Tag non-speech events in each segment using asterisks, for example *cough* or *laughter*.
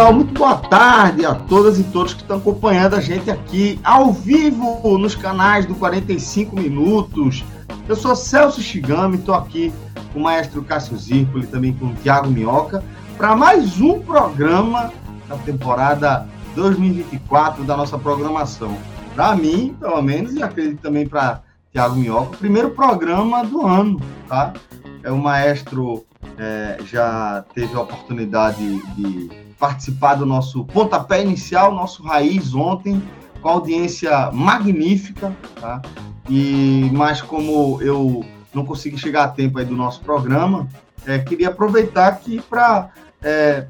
Pessoal, muito boa tarde a todas e todos que estão acompanhando a gente aqui ao vivo nos canais do 45 Minutos. Eu sou Celso Shigami, estou aqui com o maestro Cássio Zirpoli, também com o Tiago Minhoca, para mais um programa da temporada 2024 da nossa programação. Para mim, pelo menos, e acredito também para Tiago Minhoca, o primeiro programa do ano, tá? É o maestro é, já teve a oportunidade de participar do nosso pontapé inicial, nosso raiz ontem, com audiência magnífica, tá? E, mas como eu não consegui chegar a tempo aí do nosso programa, é, queria aproveitar aqui para é,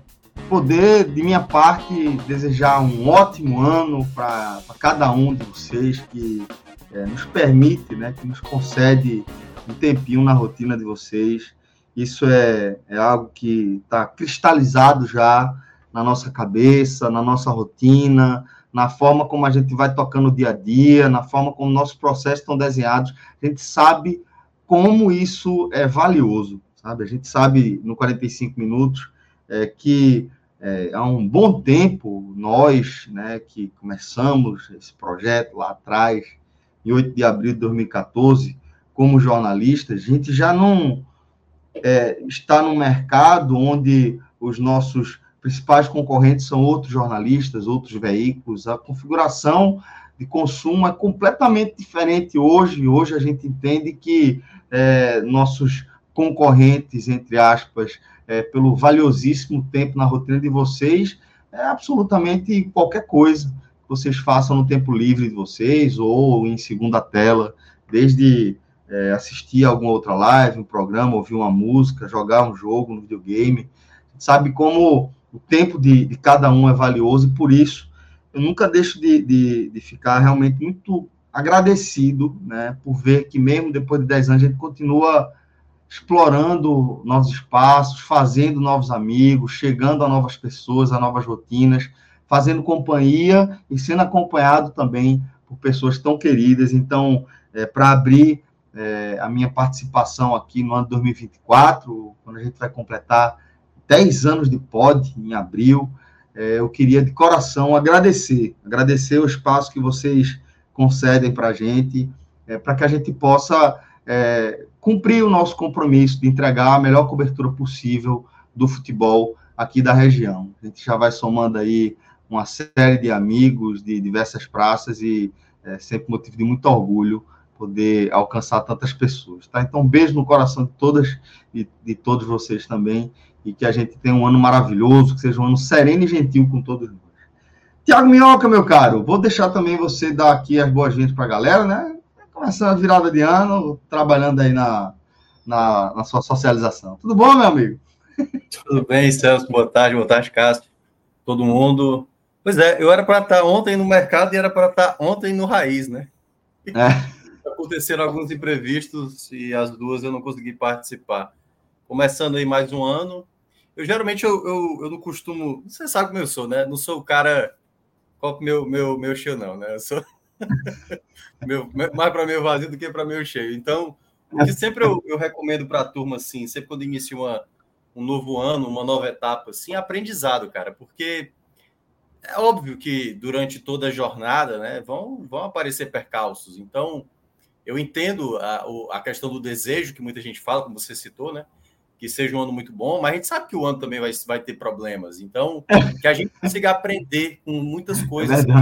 poder, de minha parte, desejar um ótimo ano para cada um de vocês que é, nos permite, né, que nos concede um tempinho na rotina de vocês. Isso é, é algo que está cristalizado já na nossa cabeça, na nossa rotina, na forma como a gente vai tocando o dia a dia, na forma como nossos processos estão desenhados. A gente sabe como isso é valioso, sabe? A gente sabe no 45 minutos é, que é, há um bom tempo nós, né, que começamos esse projeto lá atrás, em 8 de abril de 2014, como jornalistas, a gente já não é, está no mercado onde os nossos principais concorrentes são outros jornalistas, outros veículos. A configuração de consumo é completamente diferente hoje. Hoje a gente entende que é, nossos concorrentes, entre aspas, é, pelo valiosíssimo tempo na rotina de vocês, é absolutamente qualquer coisa que vocês façam no tempo livre de vocês ou em segunda tela, desde é, assistir alguma outra live, um programa, ouvir uma música, jogar um jogo no videogame. Sabe como o tempo de, de cada um é valioso e por isso eu nunca deixo de, de, de, ficar realmente muito agradecido, né, por ver que mesmo depois de 10 anos a gente continua explorando novos espaços, fazendo novos amigos, chegando a novas pessoas, a novas rotinas, fazendo companhia e sendo acompanhado também por pessoas tão queridas. Então, é, para abrir é, a minha participação aqui no ano 2024, quando a gente vai completar 10 anos de pod em abril. É, eu queria de coração agradecer, agradecer o espaço que vocês concedem para a gente, é, para que a gente possa é, cumprir o nosso compromisso de entregar a melhor cobertura possível do futebol aqui da região. A gente já vai somando aí uma série de amigos de diversas praças e é sempre motivo de muito orgulho poder alcançar tantas pessoas, tá? Então, um beijo no coração de todas e de todos vocês também e que a gente tenha um ano maravilhoso, que seja um ano sereno e gentil com todos nós. Tiago Minhoca, meu caro, vou deixar também você dar aqui as boas-vindas para a galera, né? Começando a virada de ano, trabalhando aí na, na, na, sua socialização. Tudo bom, meu amigo? Tudo bem, Celso. Boa tarde, boa tarde, Cássio. Todo mundo. Pois é, eu era para estar ontem no mercado e era para estar ontem no Raiz, né? É. *laughs* Aconteceram alguns imprevistos e as duas eu não consegui participar. Começando aí mais um ano, eu geralmente eu, eu, eu, não costumo. Você sabe como eu sou, né? Não sou o cara. Qual meu, meu, meu cheio, não, né? Eu sou *laughs* meu, mais para meu vazio do que para meu cheio. Então, o que sempre eu, eu recomendo para a turma, assim, sempre quando inicia uma, um novo ano, uma nova etapa, assim, aprendizado, cara, porque é óbvio que durante toda a jornada, né, vão, vão aparecer percalços. Então, eu entendo a, a questão do desejo que muita gente fala, como você citou, né? Que seja um ano muito bom, mas a gente sabe que o ano também vai, vai ter problemas. Então, que a gente consiga aprender com muitas é coisas é que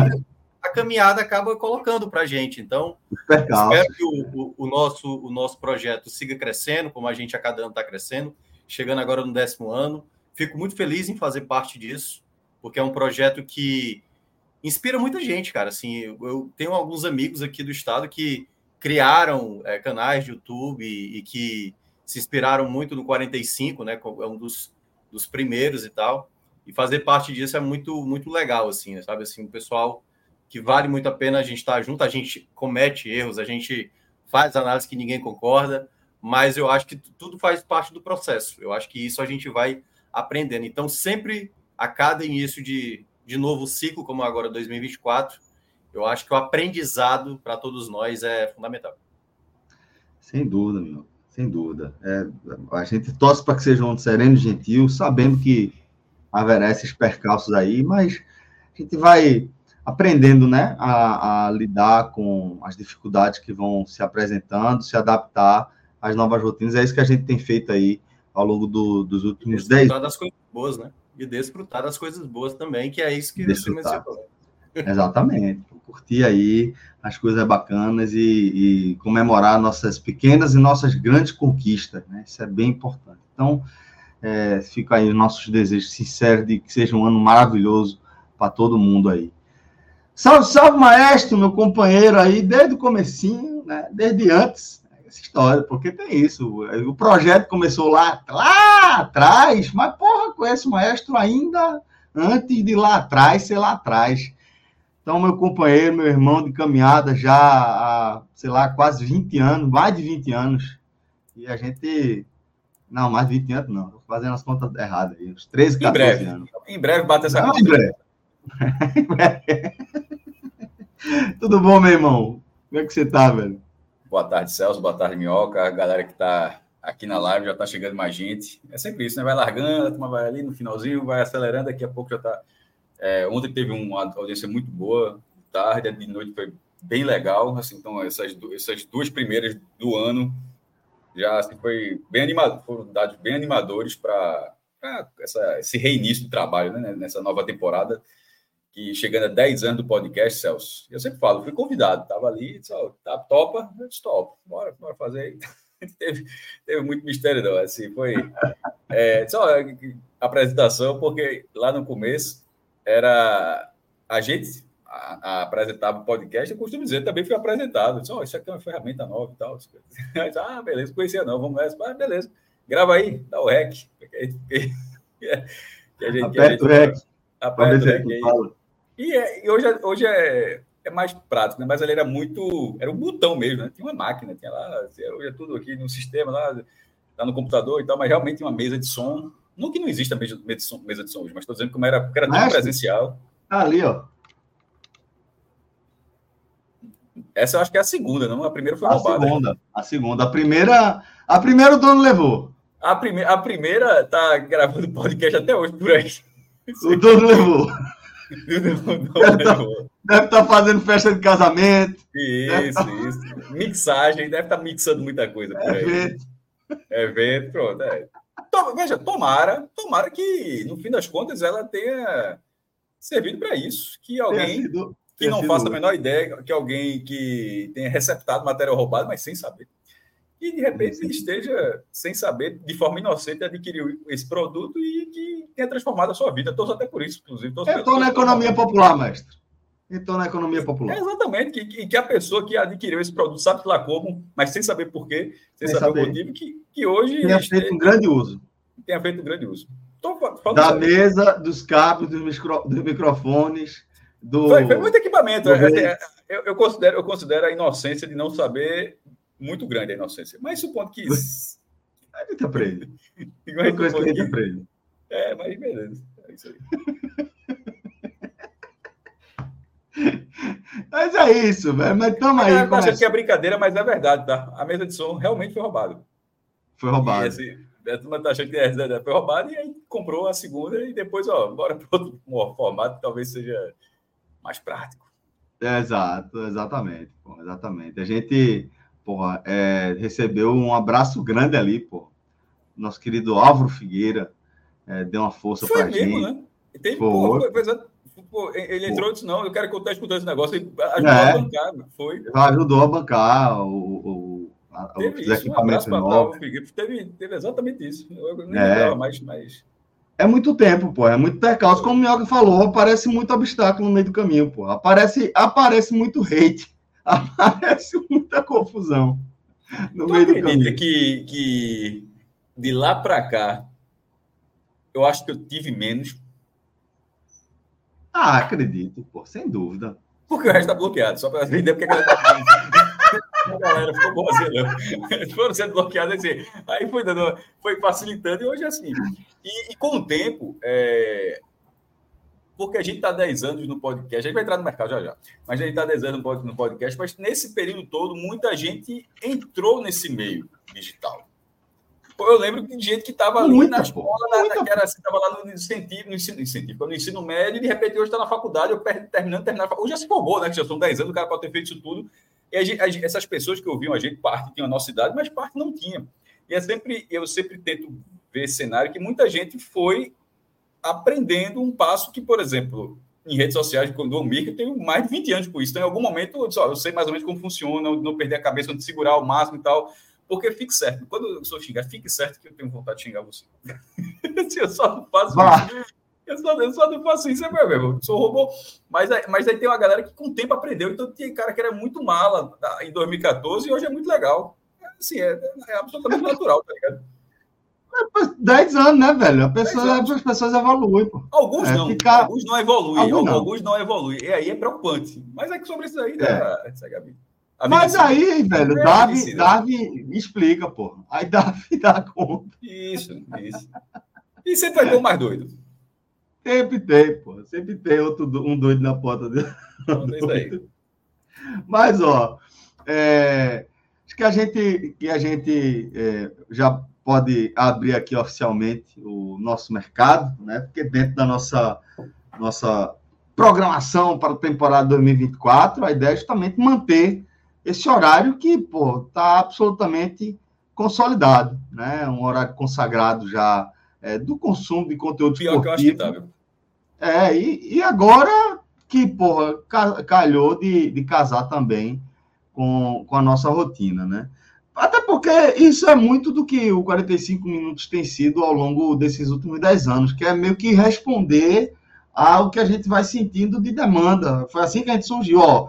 a caminhada acaba colocando para a gente. Então, espero que o, o, o, nosso, o nosso projeto siga crescendo, como a gente a cada ano está crescendo, chegando agora no décimo ano. Fico muito feliz em fazer parte disso, porque é um projeto que inspira muita gente, cara. Assim, eu, eu tenho alguns amigos aqui do estado que criaram é, canais de YouTube e, e, que se inspiraram muito no 45, né? É um dos, dos primeiros e tal. E fazer parte disso é muito muito legal, assim, sabe? Assim, o pessoal que vale muito a pena a gente estar junto, a gente comete erros, a gente faz análise que ninguém concorda, mas eu acho que tudo faz parte do processo. Eu acho que isso a gente vai aprendendo. Então, sempre a cada início de, de novo ciclo, como agora 2024, eu acho que o aprendizado para todos nós é fundamental. Sem dúvida, meu. Sem dúvida. É, a gente torce para que seja um sereno e gentil, sabendo que haverá esses percalços aí, mas a gente vai aprendendo né, a, a, lidar com as dificuldades que vão se apresentando, se adaptar às novas rotinas. É isso que a gente tem feito aí ao longo do, dos últimos 10 Desfrutar das coisas boas, né? E desfrutar das coisas boas também, que é isso que desfrutar. você mencionou. Exatamente. Curtir aí as coisas bacanas e, e, comemorar nossas pequenas e nossas grandes conquistas, né? Isso é bem importante. Então, é, fica aí os nossos desejos sinceros de que seja um ano maravilhoso para todo mundo aí. Salve, salve, maestro, meu companheiro aí, desde o comecinho, né? Desde antes, essa história, porque tem isso. O projeto começou lá, lá atrás, mas, porra, conhece o maestro ainda antes de lá atrás ser lá atrás. Então, meu companheiro, meu irmão de caminhada já há, sei lá, quase 20 anos, mais de 20 anos. E a gente. Não, mais de 20 anos não, estou fazendo as contas erradas aí, uns 13, 14 em breve, anos. Em breve bate essa não, Em breve. *laughs* Tudo bom, meu irmão? Como é que você tá, velho? Boa tarde, Celso. Boa tarde, Minhoca. A galera que tá aqui na live já tá chegando mais gente. É sempre isso, né? Vai largando, a turma vai ali no finalzinho, vai acelerando, daqui a pouco já tá. É, ontem teve uma audiência muito boa, tarde, de noite foi bem legal. Assim, então, essas, essas duas primeiras do ano já assim, foi bem animado, foram dados bem animadores para esse reinício do trabalho, né? Nessa nova temporada que chegando a 10 anos do podcast, Celso, eu sempre falo, fui convidado, estava ali, disse, oh, tá, topa, eu disse, topa, bora, bora fazer. *laughs* teve, teve muito mistério, não, assim, foi é, só apresentação, porque lá no começo era a gente a, a apresentava o podcast, eu costumo dizer, também fui apresentado, disse, oh, isso aqui é uma ferramenta nova e tal. Disse, ah, beleza, conhecia não, vamos nessa, ah, beleza, grava aí, dá o rec. *laughs* Que, a gente, Aperta o rec. Aperta o rec aí. E, é, e hoje, é, hoje é, é mais prático, né? mas ele era muito. Era um botão mesmo, né? Tinha uma máquina, tinha lá, assim, hoje é tudo aqui no sistema, lá, lá no computador e tal, mas realmente uma mesa de som. Não que não exista mesa de som, mesa de som hoje, mas estou dizendo como era, porque era tudo presencial. Tá ali, ó. Essa eu acho que é a segunda, não? A primeira foi a roubada. A segunda, a segunda. A primeira, a primeira o dono levou. A, prime, a primeira tá gravando podcast até hoje por aí. O dono levou. *laughs* deve estar tá fazendo festa de casamento. Isso, tá... isso. Mixagem, deve estar tá mixando muita coisa por aí. Evento. Evento, pronto. É. veja, tomara, tomara que, no fim das contas, ela tenha servido para isso. Que alguém sido, que não faça a menor ideia, que alguém que tenha receptado material roubado, mas sem saber e de repente esteja sem saber, de forma inocente, adquiriu esse produto e que tenha transformado a sua vida. Estou até por isso, inclusive. Estou na economia popular, mestre. Estou na economia popular. É exatamente, que, que, que, a pessoa que adquiriu esse produto sabe lá como, mas sem saber por quê, sem, sem saber, saber, o motivo, que, que hoje. Tenha feito um grande uso. Tenha feito um grande uso. da mesa, dos cabos, dos, micro, dos microfones. Do... Foi, foi muito equipamento. É, eu, eu, considero, eu considero a inocência de não saber muito grande a inocência. Mas supondo que. *laughs* A gente aprende. *laughs* Uma coisa que a gente aprende. É, mas beleza. É isso aí. *laughs* Mas é isso, velho. Mas tamo aí. Eu acho que é brincadeira, mas é verdade, tá? A mesa de som realmente foi roubada. Foi roubada. E, assim, a turma tá achando que é, foi roubada e aí comprou a segunda e depois, ó, bora para outro *laughs* formato que talvez seja mais prático. É, exato, exatamente. Pô, exatamente. A gente porra, é, recebeu um abraço grande ali, pô. Nosso querido Álvaro Figueira é, deu uma força Foi pra mesmo, gente. Né? Pô, pô, ele entrou e disse: Não, eu quero que eu escutando esse negócio. Ele ajudou é, a bancar, foi. Ajudou a bancar o, o, a, teve os isso, um. Teve, teve exatamente isso. Eu nem é. lembrava mais, mas. É muito tempo, pô. É muito percalço. Como o Mioca falou, aparece muito obstáculo no meio do caminho, pô. Aparece, aparece muito hate. *laughs* Aparece muita confusão no tu meio do caminho. Que, que de lá para cá, eu acho que eu tive menos. Ah, acredito, pô, sem dúvida. Porque o resto tá bloqueado, só para *laughs* entender porque a galera, tá a galera ficou boazinha, Eles foram sendo bloqueados assim. Aí foi, dando, foi facilitando e hoje é assim. E, e com o tempo, é, porque a gente está 10 anos no podcast, a gente vai entrar no mercado já já, mas a gente está 10 anos no podcast, mas nesse período todo, muita gente entrou nesse meio digital. Eu lembro de gente que estava ali na escola, na, que era assim, estava lá no incentivo, no ensino, incentivo, no ensino médio, e de repente hoje está na faculdade, eu terminando, terminando. Hoje já se formou, né? Que já são 10 anos, o cara pode ter feito isso tudo. E gente, essas pessoas que ouviam a gente, parte tinha a nossa idade, mas parte não tinha. E é sempre, eu sempre tento ver cenário que muita gente foi aprendendo um passo que, por exemplo, em redes sociais, quando eu Mir, eu tenho mais de 20 anos com isso. Então, em algum momento, eu, disse, ó, eu sei mais ou menos como funciona, não perder a cabeça, onde segurar ao máximo e tal. Porque fique certo. Quando eu sou xingar, fique certo que eu tenho vontade de xingar você. *laughs* eu só não faço isso. Eu só, eu só não faço isso, é meu mesmo. Sou robô. Mas, mas aí tem uma galera que com o tempo aprendeu. Então tem cara que era muito mala tá, em 2014 e hoje é muito legal. Assim, é, é absolutamente *laughs* natural, tá ligado? 10 anos, né, velho? A pessoa, as pessoas evoluem, pô. Alguns é, não. Ficar... Alguns não evoluem. Alguns não. alguns não evoluem. E aí é preocupante. Mas é que sobre isso aí, né, é. Mas aí, velho, é Davi, Davi explica, pô. Aí Davi *laughs* dá conta. Isso, isso. E sempre vai ter um mais doido. Sempre tem, pô. Sempre tem outro, um doido na porta dele. *laughs* Mas, ó, é, acho que a gente, que a gente é, já pode abrir aqui oficialmente o nosso mercado, né? Porque dentro da nossa, nossa programação para a temporada 2024, a ideia é justamente manter esse horário que, pô, está absolutamente consolidado, né? Um horário consagrado já é, do consumo de conteúdo Pior esportivo. que eu acho que tá, É, e, e agora que, porra, calhou de, de casar também com, com a nossa rotina, né? Até porque isso é muito do que o 45 minutos tem sido ao longo desses últimos 10 anos, que é meio que responder ao que a gente vai sentindo de demanda. Foi assim que a gente surgiu. Ó,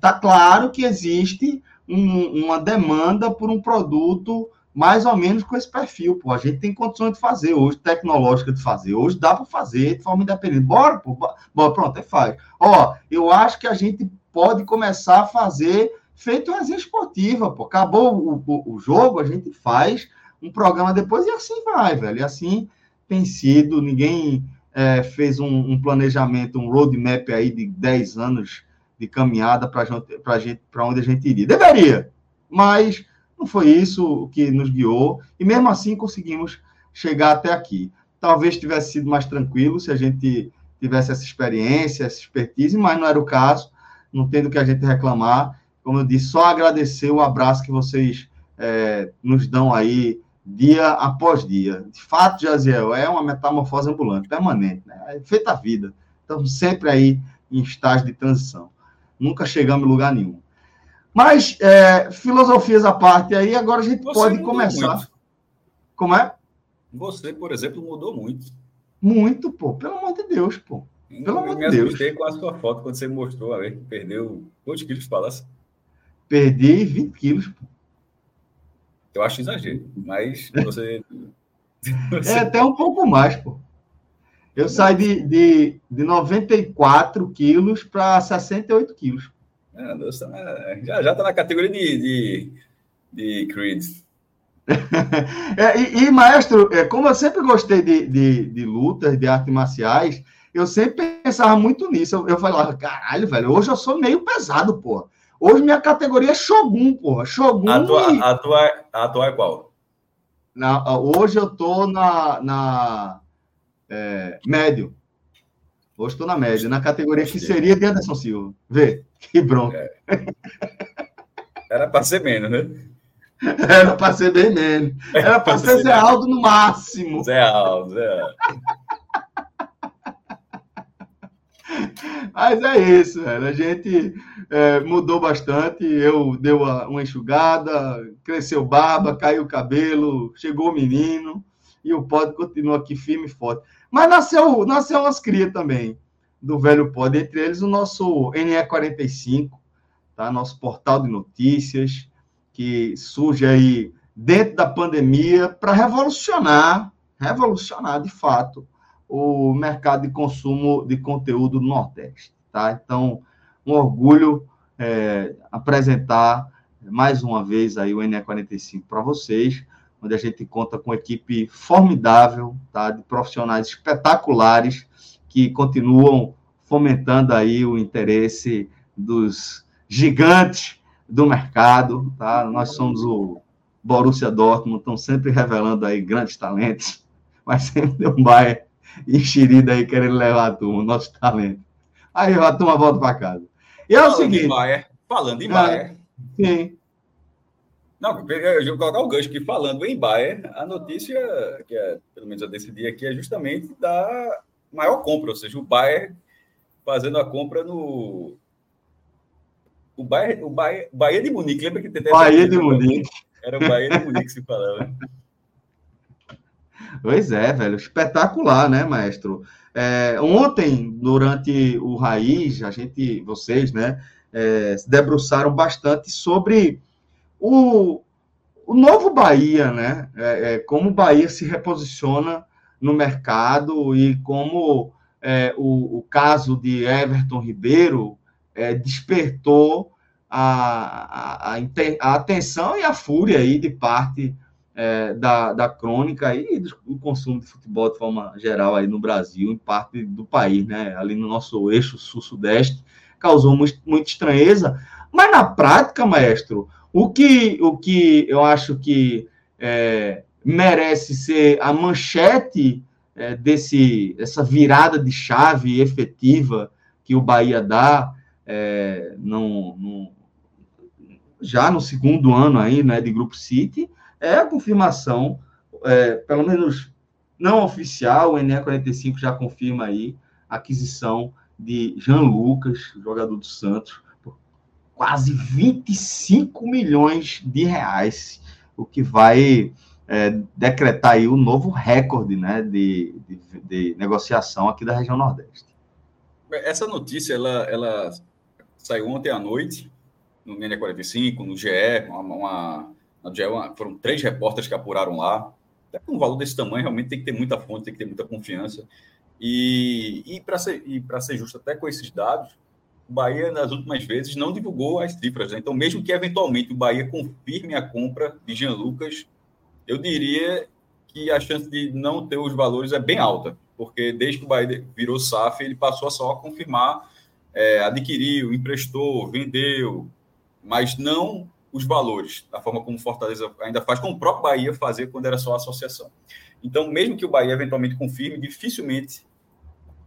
tá claro que existe um, uma demanda por um produto mais ou menos com esse perfil. Pô. A gente tem condições de fazer hoje, tecnológica de fazer. Hoje dá para fazer de forma independente. Bora, pô, bora, pronto, é faz. Ó, eu acho que a gente pode começar a fazer feito resenha esportiva, pô. Acabou o, o, o, jogo, a gente faz um programa depois e assim vai, velho. E assim tem sido, ninguém é, fez um, um, planejamento, um roadmap aí de 10 anos de caminhada para gente, gente, onde a gente iria. Deveria, mas não foi isso que nos guiou, e mesmo assim conseguimos chegar até aqui. Talvez tivesse sido mais tranquilo se a gente tivesse essa experiência, essa expertise, mas não era o caso, não tendo que a gente reclamar como eu disse, só agradecer o abraço que vocês é, nos dão aí dia após dia. De fato, Jaziel, é uma metamorfose ambulante, permanente, né? É feita a vida. Estamos sempre aí em estágio de transição. Nunca chegamos em lugar nenhum. Mas, é, filosofias à parte aí, agora a gente Você pode começar. Muito. Como é? Você, por exemplo, mudou muito. Muito, pô. Pelo amor de Deus, pô. Pelo amor de Deus. Eu com a sua foto quando você mostrou, a ver, perdeu quantos quilos falasse? Perdi 20 quilos. Eu acho exagero, mas *laughs* você. É até um pouco mais, pô. Eu saí de, de, de 94 quilos para 68 quilos. É, é, já, já tá na categoria de, de, de Creed. *laughs* é, e, e, maestro, é, como eu sempre gostei de, de, de lutas, de artes marciais, eu sempre pensava muito nisso. Eu, eu falava, caralho, velho, hoje eu sou meio pesado, pô. Hoje minha categoria é Shogun, porra. Shogun. A tua, e... a tua, a tua é qual? Na, hoje eu tô na, na é, médio. Hoje estou na média, na categoria que seria de Anderson Silva. Vê, que bronca. É. Era para ser menos, né? *laughs* Era para ser bem menos. Era para ser Zé Aldo no máximo. Zé Aldo, Zé Aldo. *laughs* Mas é isso, velho. A gente é, mudou bastante. Eu dei uma, uma enxugada, cresceu barba, caiu o cabelo, chegou o menino e o pod continua aqui firme e forte. Mas nasceu, nasceu umas crias também do velho pod, entre eles o nosso NE45, tá? Nosso portal de notícias que surge aí dentro da pandemia para revolucionar, revolucionar de fato o mercado de consumo de conteúdo no Nordeste, tá? Então, um orgulho é, apresentar mais uma vez aí o NE45 para vocês, onde a gente conta com uma equipe formidável, tá? De profissionais espetaculares que continuam fomentando aí o interesse dos gigantes do mercado, tá? Nós somos o Borussia Dortmund, estão sempre revelando aí grandes talentos, *laughs* mas sempre tem um Bayern enxerido aí querendo levar a turma, nosso talento. Aí a turma volta para casa. E é falando o seguinte... Em Bayern, falando em Bayern... É, sim. Não, eu vou colocar o gancho aqui falando em Bayern, a notícia, que é, pelo menos eu decidi aqui, é justamente da maior compra, ou seja, o Bayern fazendo a compra no o Bahia, o Bahia, Bahia de Munique, lembra que tem Bahia de Munique. Era o Bahia de Munique que se falava. Pois é, velho, espetacular, né, maestro? É, ontem, durante o Raiz, a gente, vocês, né, é, se debruçaram bastante sobre o, o novo Bahia, né? É, é como o Bahia se reposiciona no mercado e como é, o, o, caso de Everton Ribeiro é, despertou a, a, a, atenção e a fúria aí de parte é, da, da crônica e do, do, consumo de futebol de forma geral aí no Brasil, em parte do país, né? Ali no nosso eixo sul-sudeste, causou muito, muita estranheza. Mas na prática, maestro, o que, o que eu acho que é, merece ser a manchete é, desse, dessa virada de chave efetiva que o Bahia dá é, no, no, já no segundo ano aí, né, de Grupo City, é a confirmação, é, pelo menos não oficial, o ENE 45 já confirma aí a aquisição de Jean Lucas, jogador do Santos, quase 25 milhões de reais, o que vai é, decretar aí o novo recorde né, de, de, de, negociação aqui da região Nordeste. Essa notícia, ela, ela saiu ontem à noite, no NE45, no GE, uma, uma, no GE uma, foram três repórteres que apuraram lá. Até com um valor desse tamanho, realmente tem que ter muita fonte, tem que ter muita confiança. E, e para ser, ser justo até com esses dados, o Bahia, nas últimas vezes, não divulgou as cifras. Né? Então, mesmo que eventualmente o Bahia confirme a compra de Jean Lucas, eu diria que a chance de não ter os valores é bem alta, porque desde que o Bahia virou SAF, ele passou a só confirmar é, adquiriu, emprestou, vendeu, mas não os valores, da forma como Fortaleza ainda faz, como o próprio Bahia fazia quando era só associação. Então, mesmo que o Bahia eventualmente confirme, dificilmente,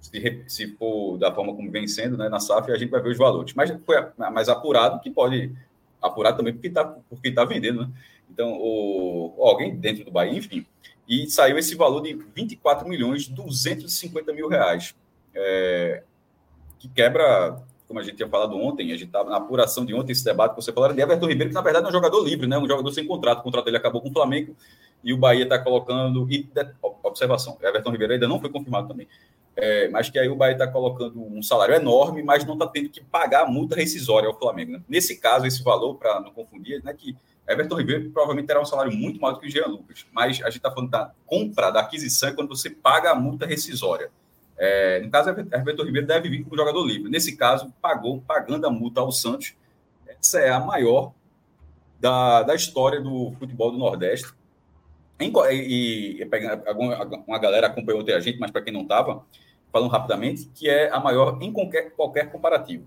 se, se for da forma como vem sendo né, na SAF, a gente vai ver os valores. Mas foi mais apurado, que pode apurar também porque está porque tá vendendo, né? Então, o, alguém dentro do Bahia, enfim. E saiu esse valor de 24 milhões 250 mil reais. É, que quebra, como a gente tinha falado ontem, a gente estava na apuração de ontem, esse debate que você falou, de Everton Ribeiro, que na verdade é um jogador livre, né? um jogador sem contrato. O contrato dele acabou com o Flamengo e o Bahia está colocando. E, observação, Everton Ribeiro ainda não foi confirmado também. É, mas que aí o Bahia está colocando um salário enorme, mas não está tendo que pagar multa rescisória ao Flamengo. Né? Nesse caso, esse valor, para não confundir, né, que Everton Ribeiro provavelmente terá um salário muito maior do que o Jean Lucas, mas a gente está falando da compra, da aquisição, é quando você paga a multa rescisória. É, no caso, Everton Ribeiro deve vir como jogador livre. Nesse caso, pagou, pagando a multa ao Santos. Essa é a maior da, da história do futebol do Nordeste. E, e uma galera acompanhou a gente, mas para quem não estava, falando rapidamente, que é a maior em qualquer, qualquer comparativo.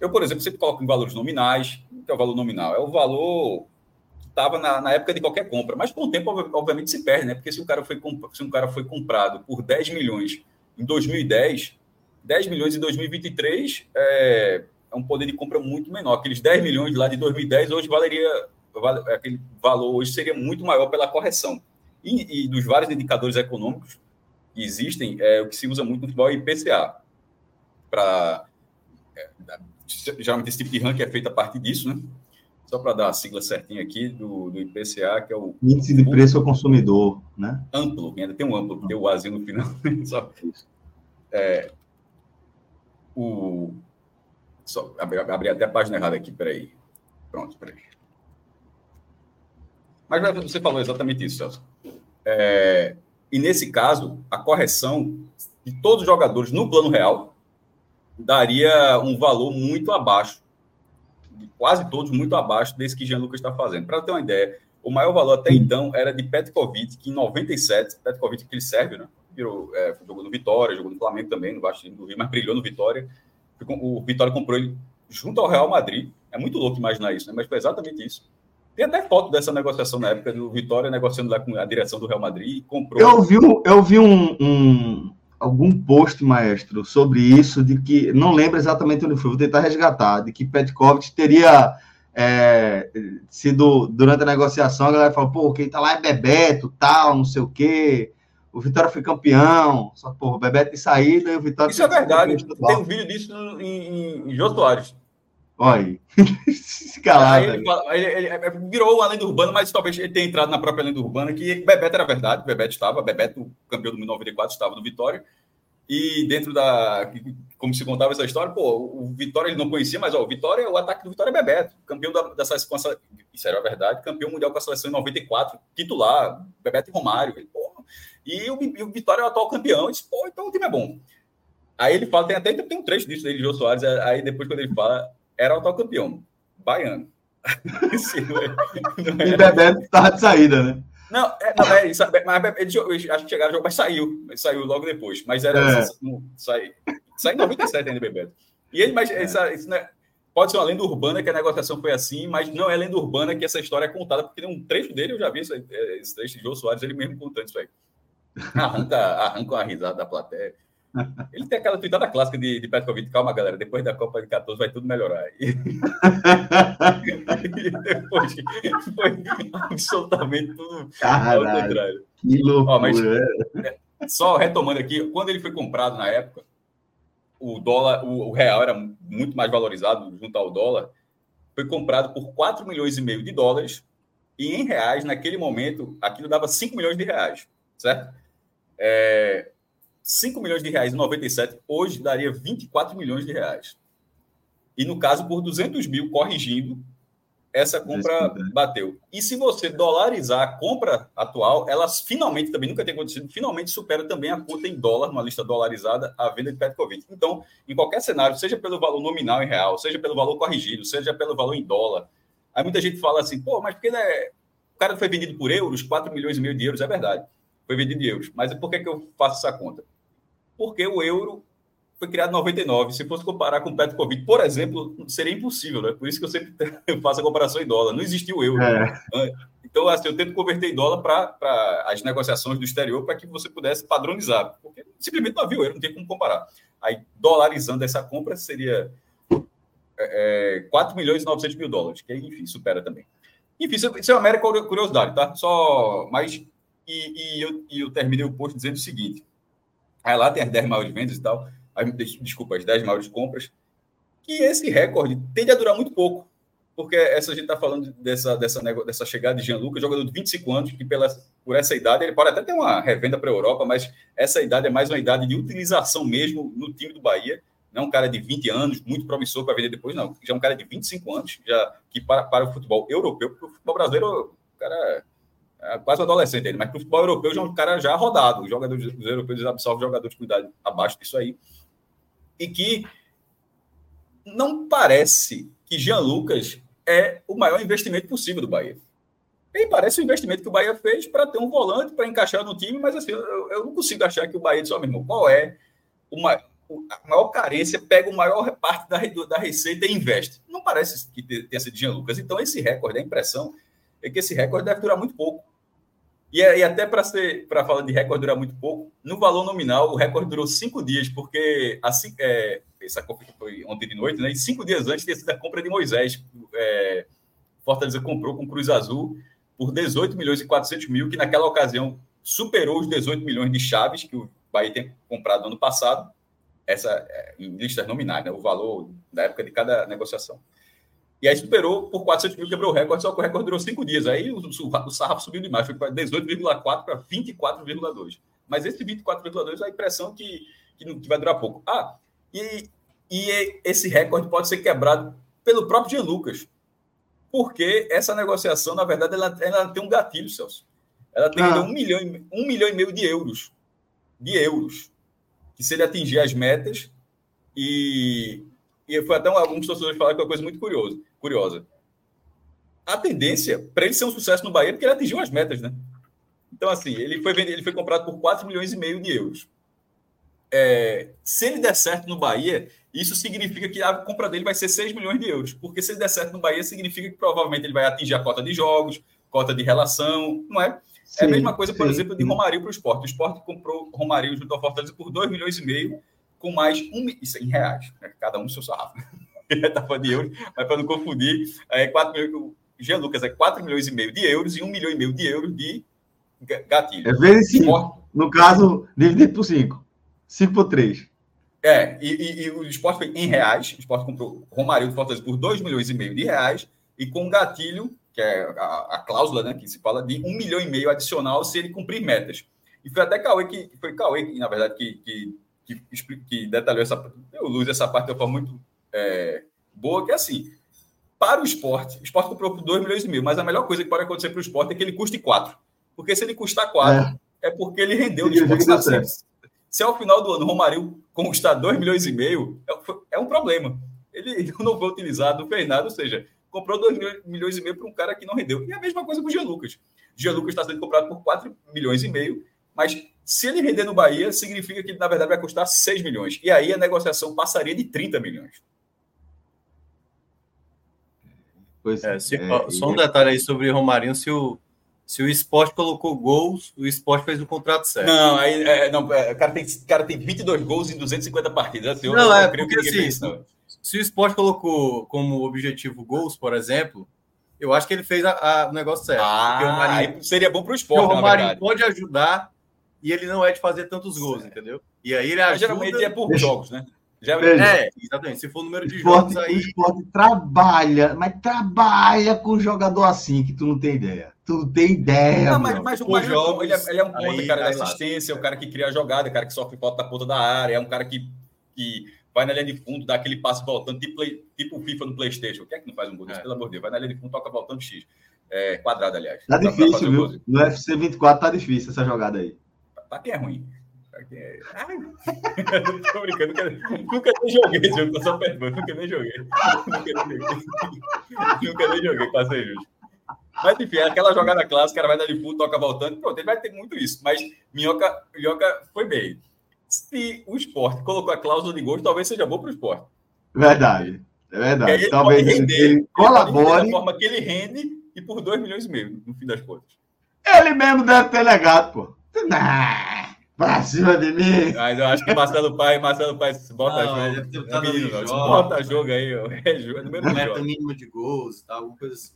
Eu, por exemplo, sempre coloco em valores nominais. O que é o valor nominal? É o valor que estava na, na, época de qualquer compra. Mas com o tempo, obviamente, se perde, né? Porque se, o cara foi, se um cara foi comprado por 10 milhões em 2010, 10 milhões em 2023 é, é um poder de compra muito menor. Aqueles 10 milhões lá de 2010 hoje valeria aquele valor hoje seria muito maior pela correção. E, e dos vários indicadores econômicos que existem, é, o que se usa muito no futebol é IPCA. Para é, geralmente esse tipo de ranking é feito a partir disso, né? Só para dar a sigla certinha aqui do, do IPCA, que é o índice de preço ao consumidor, né? Amplo, ainda tem um amplo, tem o azinho no final. *laughs* Só isso. É, o só abri, abri até a página errada aqui, peraí. Pronto, peraí. Mas você falou exatamente isso, Celso. É, e nesse caso, a correção de todos os jogadores no plano real daria um valor muito abaixo, de quase todos muito abaixo desse que Jean Lucas está fazendo. Para ter uma ideia, o maior valor até então era de Petkovic, que em 97, Petkovic, aquele sérvio, né? Virou, é, jogou no Vitória, jogou no Flamengo também, no Baixo do Rio, mas brilhou no Vitória. O Vitória comprou ele junto ao Real Madrid. É muito louco imaginar isso, né? Mas foi exatamente isso. Tem até foto dessa negociação na época do Vitória negociando lá com a direção do Real Madrid e comprou. Eu vi, eu vi um, um, algum post, maestro, sobre isso, de que. Não lembro exatamente onde foi, vou tentar resgatar, de que Petkovic teria. É, sido durante a negociação, a galera falou, pô, quem tá lá é Bebeto, tal, não sei o quê. O Vitória foi campeão, só que, pô, o Bebeto de saída e o Vitória. Isso é verdade. Tem um vídeo disso em, em, em Jô Soares. Olha aí. *laughs* Aí ele, fala, ele, ele, ele, virou a lenda urbana, mas talvez ele tenha entrado na própria lenda urbana, que Bebeto era verdade, Bebeto estava, Bebeto, campeão do 94, estava no Vitória. E dentro da. Como se contava essa história, pô, o Vitória ele não conhecia, mas ó, o Vitória, o ataque do Vitória é Bebeto, campeão da, da seleção. Isso era verdade, campeão mundial com a seleção em 94, titular, Bebeto e Romário. Ele, pô, e o, o Vitória é o atual campeão. disse, pô, então o time é bom. Aí ele fala, tem até tem um trecho disso dele, Jô Soares, aí depois quando ele fala, era o atual campeão, baiano. *laughs* Não é, não e Bebeto estava de saída, né? Não, é, não, é isso. Mas ele, acho que chegaram jogo, mas saiu. Saiu logo depois. Mas era. É. Sai, sai em 97 ainda, Bebeto. E ele, mas é. essa, isso não é, pode ser uma lenda urbana que a negociação foi assim, mas não é lenda urbana que essa história é contada, porque tem um trecho dele, eu já vi esse, esse trecho de João Soares, ele mesmo contando isso aí. Arranca, arranca uma risada da plateia. Ele tem aquela tweetada clássica de, de Petkovic, calma, galera, depois da Copa de 14 vai tudo melhorar. E, e *laughs* *laughs* depois foi absolutamente tudo Caralho, ao contrário. Que loucura. Ó, mas, é, só retomando aqui, quando ele foi comprado na época, o dólar, o, o, real era muito mais valorizado junto ao dólar, foi comprado por 4 milhões e meio de dólares, e em reais, naquele momento, aquilo dava 5 milhões de reais, certo? É, 5 milhões de reais em 97, hoje daria 24 milhões de reais. E no caso, por 200 mil, corrigindo, essa compra bateu. E se você dolarizar a compra atual, elas finalmente, também nunca tem acontecido, finalmente supera também a conta em dólar, numa lista dolarizada, a venda de Petkovic. Então, em qualquer cenário, seja pelo valor nominal em real, seja pelo valor corrigido, seja pelo valor em dólar, aí muita gente fala assim, pô, mas porque né, o cara foi vendido por euros, 4 milhões e meio de euros, é verdade, foi vendido em euros. Mas por que, que eu faço essa conta? Porque o euro foi criado em 99. Se fosse comparar com o Petkovic, por exemplo, seria impossível, né? Por isso que eu sempre *laughs* faço a comparação em dólar. Não existiu o euro. É. Então, assim, eu tento converter em dólar para as negociações do exterior para que você pudesse padronizar, porque simplesmente não havia o euro, não tem como comparar. Aí, dolarizando essa compra, seria é, 4 é, milhões e 900 mil dólares, que, enfim, supera também. Enfim, isso é uma mera curiosidade, tá? Só, mas, e, e, eu, e eu terminei o post dizendo o seguinte, Aí lá tem as 10 maiores vendas e tal. Aí, desculpa, as 10 maiores compras. Que esse recorde tende a durar muito pouco. Porque essa a gente está falando dessa, dessa, dessa chegada de Jean Lucas, jogador de 25 anos, que pela, por essa idade, ele pode até ter uma revenda para a Europa, mas essa idade é mais uma idade de utilização mesmo no time do Bahia. Não é um cara de 20 anos, muito promissor para vender depois, não. Já é um cara de 25 anos, já que para, para o futebol europeu, porque o futebol brasileiro, o cara é quase um adolescente ele, mas para o futebol europeu já é um cara já rodado. Os jogadores europeus absorvem jogadores de idade abaixo disso aí. E que não parece que Jean Lucas é o maior investimento possível do Bahia. Ele parece o investimento que o Bahia fez para ter um volante para encaixar no time, mas assim, eu, eu, não consigo achar que o Bahia disse, ó, meu irmão, qual é uma, a maior carência, pega o maior parte da, da receita e investe. Não parece que tenha sido Jean Lucas. Então, esse recorde, a impressão é que esse recorde deve durar muito pouco E, e até para ser para falar de recorde durar muito pouco, no valor nominal, o recorde durou cinco dias, porque assim, é, essa compra foi ontem de noite, né? E cinco dias antes tinha sido a compra de Moisés. É, Fortaleza comprou com Cruz Azul por 18 milhões e 400 mil, que naquela ocasião superou os 18 milhões de chaves que o Bahia tem comprado no ano passado, essa é, em listas nominais, né, o valor da época de cada negociação. E aí superou por 400 mil, quebrou o recorde, só que o recorde durou cinco dias. Aí o, o, o sarrafo subiu demais, foi para 18,4 para 24,2. Mas esse 24,2 é a impressão que, que, que vai durar pouco. Ah, e, e esse recorde pode ser quebrado pelo próprio Jean Lucas, porque essa negociação, na verdade, ela, ela tem um gatilho, Celso. Ela tem ah. um, milhão, um milhão e meio de euros. De euros. Que se ele atingir as metas, e, e foi até um, alguns torcedores falaram que é uma coisa muito curiosa. Curiosa. A tendência para ele ser um sucesso no Bahia é porque ele atingiu as metas, né? Então, assim, ele foi, ele foi comprado por 4 milhões e meio de euros. É, se ele der certo no Bahia, isso significa que a compra dele vai ser 6 milhões de euros. Porque se ele der certo no Bahia, significa que provavelmente ele vai atingir a cota de jogos, cota de relação, não é? Sim, é a mesma coisa, por sim. exemplo, de Romário para o esporte. O esporte comprou Romário junto ao Fortaleza por 2 milhões e meio, com mais um isso em reais, né? cada um seu sarrafo. *laughs* Estava de euros, mas para não confundir, é 4 milhões, Jean Lucas é 4 milhões e meio de euros e 1 milhão e meio de euros de gatilho. É vezes 5. No caso, dividido por 5. 5 por 3. É, e, e, e, o esporte foi em reais. O esporte comprou Romário do Fortaleza por 2 milhões e meio de reais e com gatilho, que é a, a, cláusula né, que se fala, de 1 milhão e meio adicional se ele cumprir metas. E foi até Cauê que foi Cauê, que, na verdade, que, que, que, que detalhou essa eu luz essa parte de uma forma muito é, boa, que é assim. Para o esporte, o esporte comprou por 2 milhões e meio, mas a melhor coisa que pode acontecer para o esporte é que ele custe 4. Porque se ele custar 4, é, é porque ele rendeu no esporte. Se ao final do ano o Romário conquistar 2 milhões e meio, é, é um problema. Ele *laughs* não foi utilizado, não fez nada, ou seja, comprou 2 milhões e meio para um cara que não rendeu. E a mesma coisa com o Jean Lucas. Jean Lucas está sendo comprado por 4 milhões e meio, mas se ele render no Bahia, significa que, na verdade, vai custar 6 milhões. E aí a negociação passaria de 30 milhões. Pois é, se, é, só um detalhe aí sobre Romarinho, se o, se o esporte colocou gols, o esporte fez o contrato certo. Não, aí, é, não, é, o cara tem, cara tem 22 gols em 250 partidas. Eu, não, eu, é, porque assim, se o esporte colocou como objetivo gols, por exemplo, eu acho que ele fez a, a, o negócio certo. Ah, Marinho, seria bom para o esporte, O Romarinho pode ajudar e ele não é de fazer tantos gols, certo. entendeu? E aí ele ajuda... Mas, geralmente é por jogos, né? Já... É, exatamente. Se for o número de esporte, jogos aí. O esporte trabalha, mas trabalha com jogador assim, que tu não tem ideia. Tu não tem ideia. Não, mas, mas o Mário, jogos, ele, é, ele é um ponto, cara, da assistência, é o cara que cria a jogada, o cara que sofre falta da ponta da área, é um cara que, que vai na linha de fundo, dá aquele passe voltando, tipo, tipo FIFA no Playstation. O que é que não faz um gol? É. Pelo amor de Deus, vai na linha de fundo, toca voltando X. É, quadrado, aliás. Tá difícil, viu? No FC 24 tá difícil essa jogada aí. Pra quem é ruim. É... *laughs* tô brincando, nunca, nunca nem joguei jogo, tô só perguntando, nunca nem joguei. Nunca nem joguei. nunca nem joguei, pra ser justo. Mas enfim, aquela jogada clássica, cara vai dar de fundo, toca voltando, pronto, ele vai ter muito isso. Mas Minhoca, Minhoca foi bem. Se o esporte colocou a cláusula de gols, talvez seja bom para o esporte. Verdade, é verdade. Ele talvez render, ele colabore. Da forma que ele rende e por 2 milhões e meio, no fim das contas. Ele mesmo deve ter legado, pô. Pra cima de mim! Mas eu acho que Marcelo Pai, Marcelo Pai bota não, jogo. É menino, jogo. Bota jogo aí, ó. É, jogo, é número Meta mínima de gols e tal, alguma coisa assim.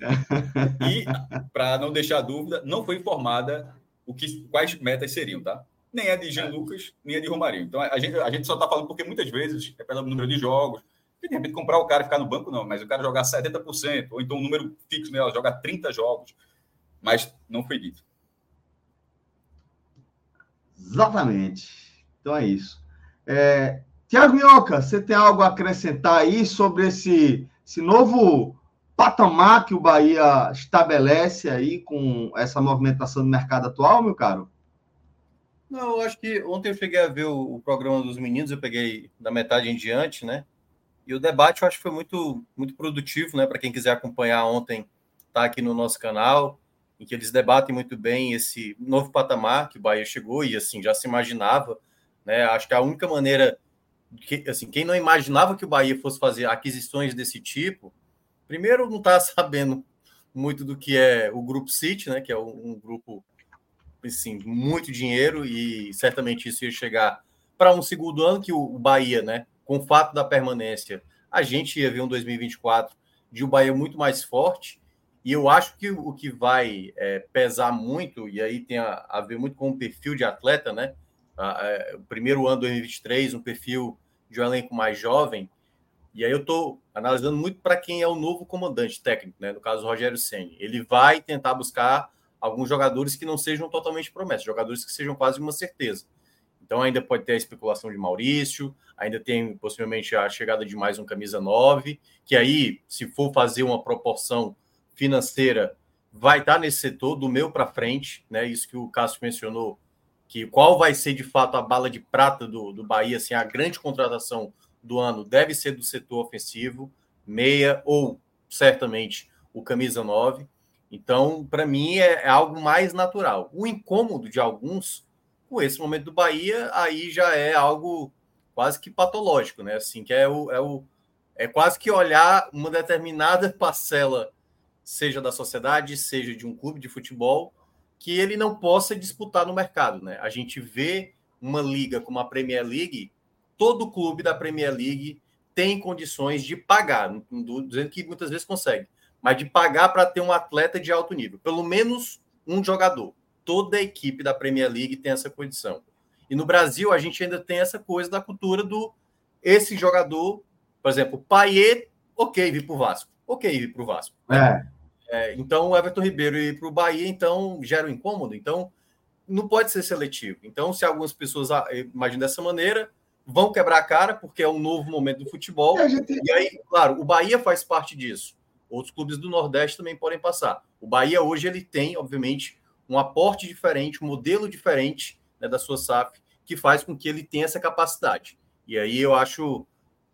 E, para não deixar dúvida, não foi informada o que, quais metas seriam, tá? Nem a de Jean é. Lucas, nem a de Romarinho. Então a gente, a gente só tá falando porque muitas vezes é pelo número de jogos. E de repente comprar o cara e ficar no banco, não, mas o cara jogar 70%, ou então um número fixo, né? Jogar 30 jogos. Mas não foi dito. Exatamente. Então é isso. É, Tiago Minhoca, você tem algo a acrescentar aí sobre esse, esse novo patamar que o Bahia estabelece aí com essa movimentação do mercado atual, meu caro? Não, eu acho que ontem eu cheguei a ver o, o programa dos meninos, eu peguei da metade em diante, né? E o debate eu acho que foi muito, muito produtivo, né? Para quem quiser acompanhar ontem, tá aqui no nosso canal em que eles debatem muito bem esse novo patamar que o Bahia chegou e assim já se imaginava, né? Acho que a única maneira que assim, quem não imaginava que o Bahia fosse fazer aquisições desse tipo, primeiro não está *laughs* sabendo muito do que é o grupo City, né, que é um grupo assim, muito dinheiro e certamente isso ia chegar para um segundo ano que o Bahia, né, com o fato da permanência, a gente ia ver um 2024 de um Bahia muito mais forte. E eu acho que o que vai é, pesar muito, e aí tem a, a, ver muito com o perfil de atleta, né? A, a, o primeiro ano 2023, um perfil de um elenco mais jovem. E aí eu estou analisando muito para quem é o novo comandante técnico, né? No caso, o Rogério Senni. Ele vai tentar buscar alguns jogadores que não sejam totalmente promessas, jogadores que sejam quase uma certeza. Então ainda pode ter a especulação de Maurício, ainda tem possivelmente a chegada de mais um camisa 9, que aí, se for fazer uma proporção financeira, vai estar nesse setor do meu para frente, né? Isso que o Cássio mencionou, que qual vai ser de fato a bala de prata do, do Bahia, assim, a grande contratação do ano deve ser do setor ofensivo, meia ou certamente o camisa 9. Então, para mim, é, é, algo mais natural. O incômodo de alguns, com esse momento do Bahia, aí já é algo quase que patológico, né? Assim, que é o, é o é quase que olhar uma determinada *laughs* parcela, seja da sociedade, seja de um clube de futebol, que ele não possa disputar no mercado, né? A gente vê uma liga como a Premier League, todo clube da Premier League tem condições de pagar, dizendo que muitas vezes consegue, mas de pagar para ter um atleta de alto nível, pelo menos um jogador. Toda a equipe da Premier League tem essa condição. E no Brasil a gente ainda tem essa coisa da cultura do esse jogador, por exemplo, Paiet, ok, vir para o Vasco, ok, vir para o Vasco. É. É, então o Everton Ribeiro ir para o Bahia, então gera um incômodo. Então não pode ser seletivo. Então, se algumas pessoas ah, imaginam dessa maneira, vão quebrar a cara, porque é um novo momento do futebol. E, gente... e aí, claro, o Bahia faz parte disso. Outros clubes do Nordeste também podem passar. O Bahia hoje ele tem, obviamente, um aporte diferente, um modelo diferente né, da sua SAF, que faz com que ele tenha essa capacidade. E aí eu acho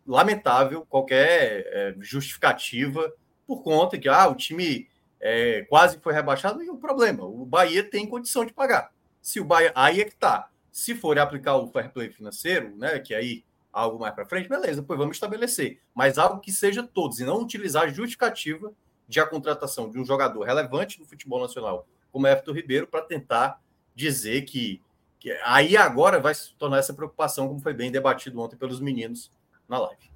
lamentável qualquer é, justificativa por conta que ah, o time é, quase foi rebaixado e o problema, o Bahia tem condição de pagar. Se o Bahia, aí é que tá. Se for aplicar o fair play financeiro, né, que aí algo mais para frente, beleza, depois vamos estabelecer. Mas algo que seja todos e não utilizar a justificativa de a contratação de um jogador relevante no futebol nacional, como Everton Ribeiro, para tentar dizer que, que aí agora vai se tornar essa preocupação, como foi bem debatido ontem pelos meninos na live.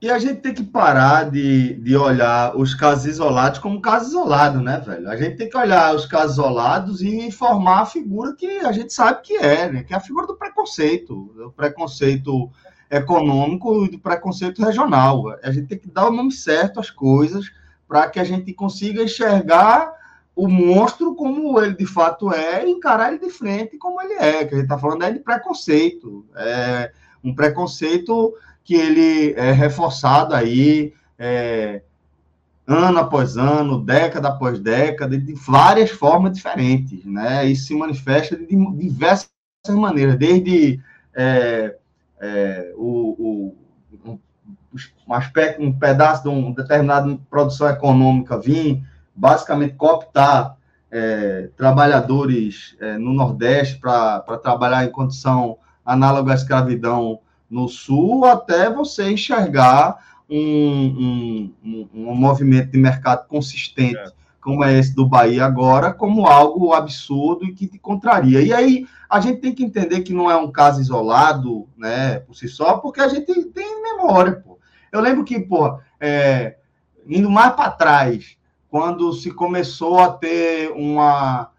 E a gente tem que parar de, de olhar os casos isolados como casos isolados, né, velho? A gente tem que olhar os casos isolados e formar a figura que a gente sabe que é, né? Que é a figura do preconceito. O preconceito econômico e do preconceito regional. A gente tem que dar o nome certo às coisas para que a gente consiga enxergar o monstro como ele de fato é e encarar ele de frente como ele é. Que a gente está falando é de preconceito. É um preconceito que ele é reforçado aí é, ano após ano, década após década, de várias formas diferentes, né? Isso se manifesta de diversas maneiras, desde é, é, o, o, um aspecto, um pedaço de uma determinada produção econômica vir basicamente cooptar é, trabalhadores é, no Nordeste para trabalhar em condição análoga à escravidão no Sul, até você enxergar um, um, um, movimento de mercado consistente, é. como é esse do Bahia agora, como algo absurdo e que te contraria. E aí a gente tem que entender que não é um caso isolado, né, por si só, porque a gente tem memória, pô. Eu lembro que, pô, é, indo mais para trás, quando se começou a ter uma,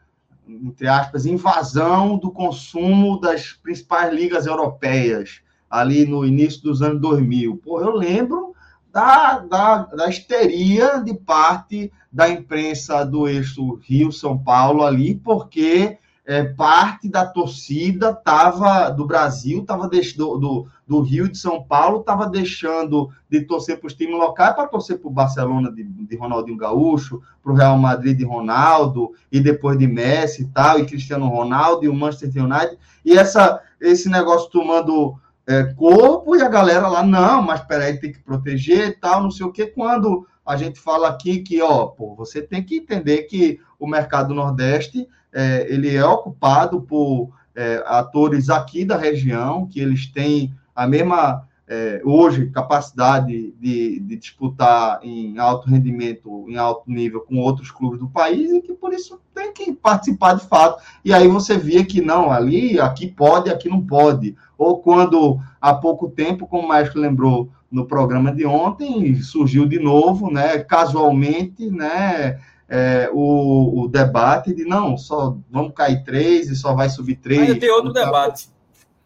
entre aspas, invasão do consumo das principais ligas europeias, ali no início dos anos 2000. Pô, eu lembro da, da, da histeria de parte da imprensa do eixo Rio-São Paulo ali, porque é, parte da torcida tava do Brasil, tava do, do, do, Rio de São Paulo, estava deixando de torcer para os times locais para torcer para o Barcelona de, de, Ronaldinho Gaúcho, para o Real Madrid de Ronaldo, e depois de Messi e tal, e Cristiano Ronaldo, e o Manchester United, e essa, esse negócio tomando é, corpo, e a galera lá, não, mas peraí, tem que proteger e tal, não sei o que, quando a gente fala aqui que, ó, pô, você tem que entender que o mercado Nordeste é, ele é ocupado por é, atores aqui da região, que eles têm a mesma é, hoje capacidade de, de, disputar em alto rendimento, em alto nível com outros clubes do país e que por isso tem que participar de fato. E aí você via que não, ali, aqui pode, aqui não pode. Ou quando há pouco tempo, como o Maestro lembrou no programa de ontem, surgiu de novo, né, casualmente, né, é, o, o, debate de não, só vamos cair três e só vai subir três. Ainda tem outro debate.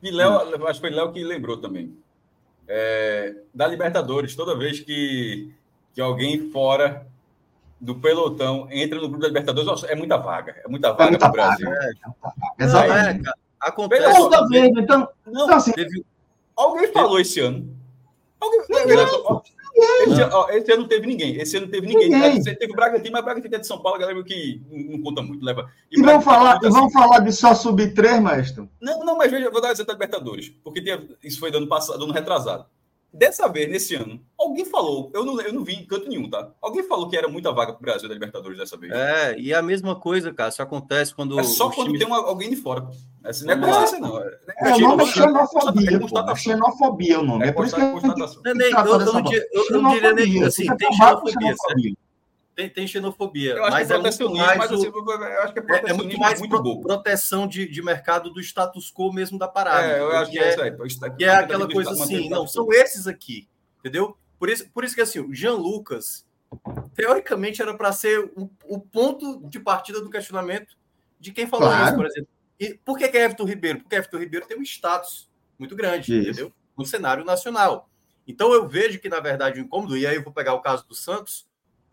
E Léo, acho que foi Léo que lembrou também é, da Libertadores, toda vez que, que alguém fora do pelotão entra no grupo da Libertadores, é muita vaga, é muita vaga é muita Brasil. É, Exatamente. É, Acontece. Toda vez, então, não, então, assim, teve... Alguém falou esse ano. Alguém... Esse, ó, esse, ano não teve ninguém. Esse ano não teve ninguém. ninguém. Teve o Bragantino, mas o Bragantino é de São Paulo, a galera que não, conta muito. Leva. E, e vamos, falar, vamos assim. falar de só subir três, mestre? Não, não, mas veja, vou dar exemplo da Libertadores, porque tem, isso foi do ano passado, do ano retrasado. Dessa vez, nesse ano, alguém falou, eu não, eu não vi em canto nenhum, tá? Alguém falou que era muita vaga para o Brasil da Libertadores dessa vez. É, e a mesma coisa, cara, isso acontece quando. É só quando times... tem uma, alguém de fora. Essa não é consciência, não. É, é, o nome é xenofobia. É xenofobia o nome. É, por isso que eu, eu não diria nem assim, tem xenofobia. Tem, tem xenofobia, mas é, muito mais, mas, eu acho que é, é muito mais muito pro, proteção de, de mercado do status quo mesmo da parada. É, eu acho que é, isso aí. Que é aquela coisa assim, não, são esses aqui, entendeu? Por isso, por isso que assim, o Jean Lucas, teoricamente, era para ser o, o, ponto de partida do questionamento de quem falou claro. isso, por exemplo. E por que, que é Everton Ribeiro? Porque Everton Ribeiro tem um status muito grande, isso. entendeu? No cenário nacional. Então eu vejo que, na verdade, o incômodo, e aí eu vou pegar o caso do Santos,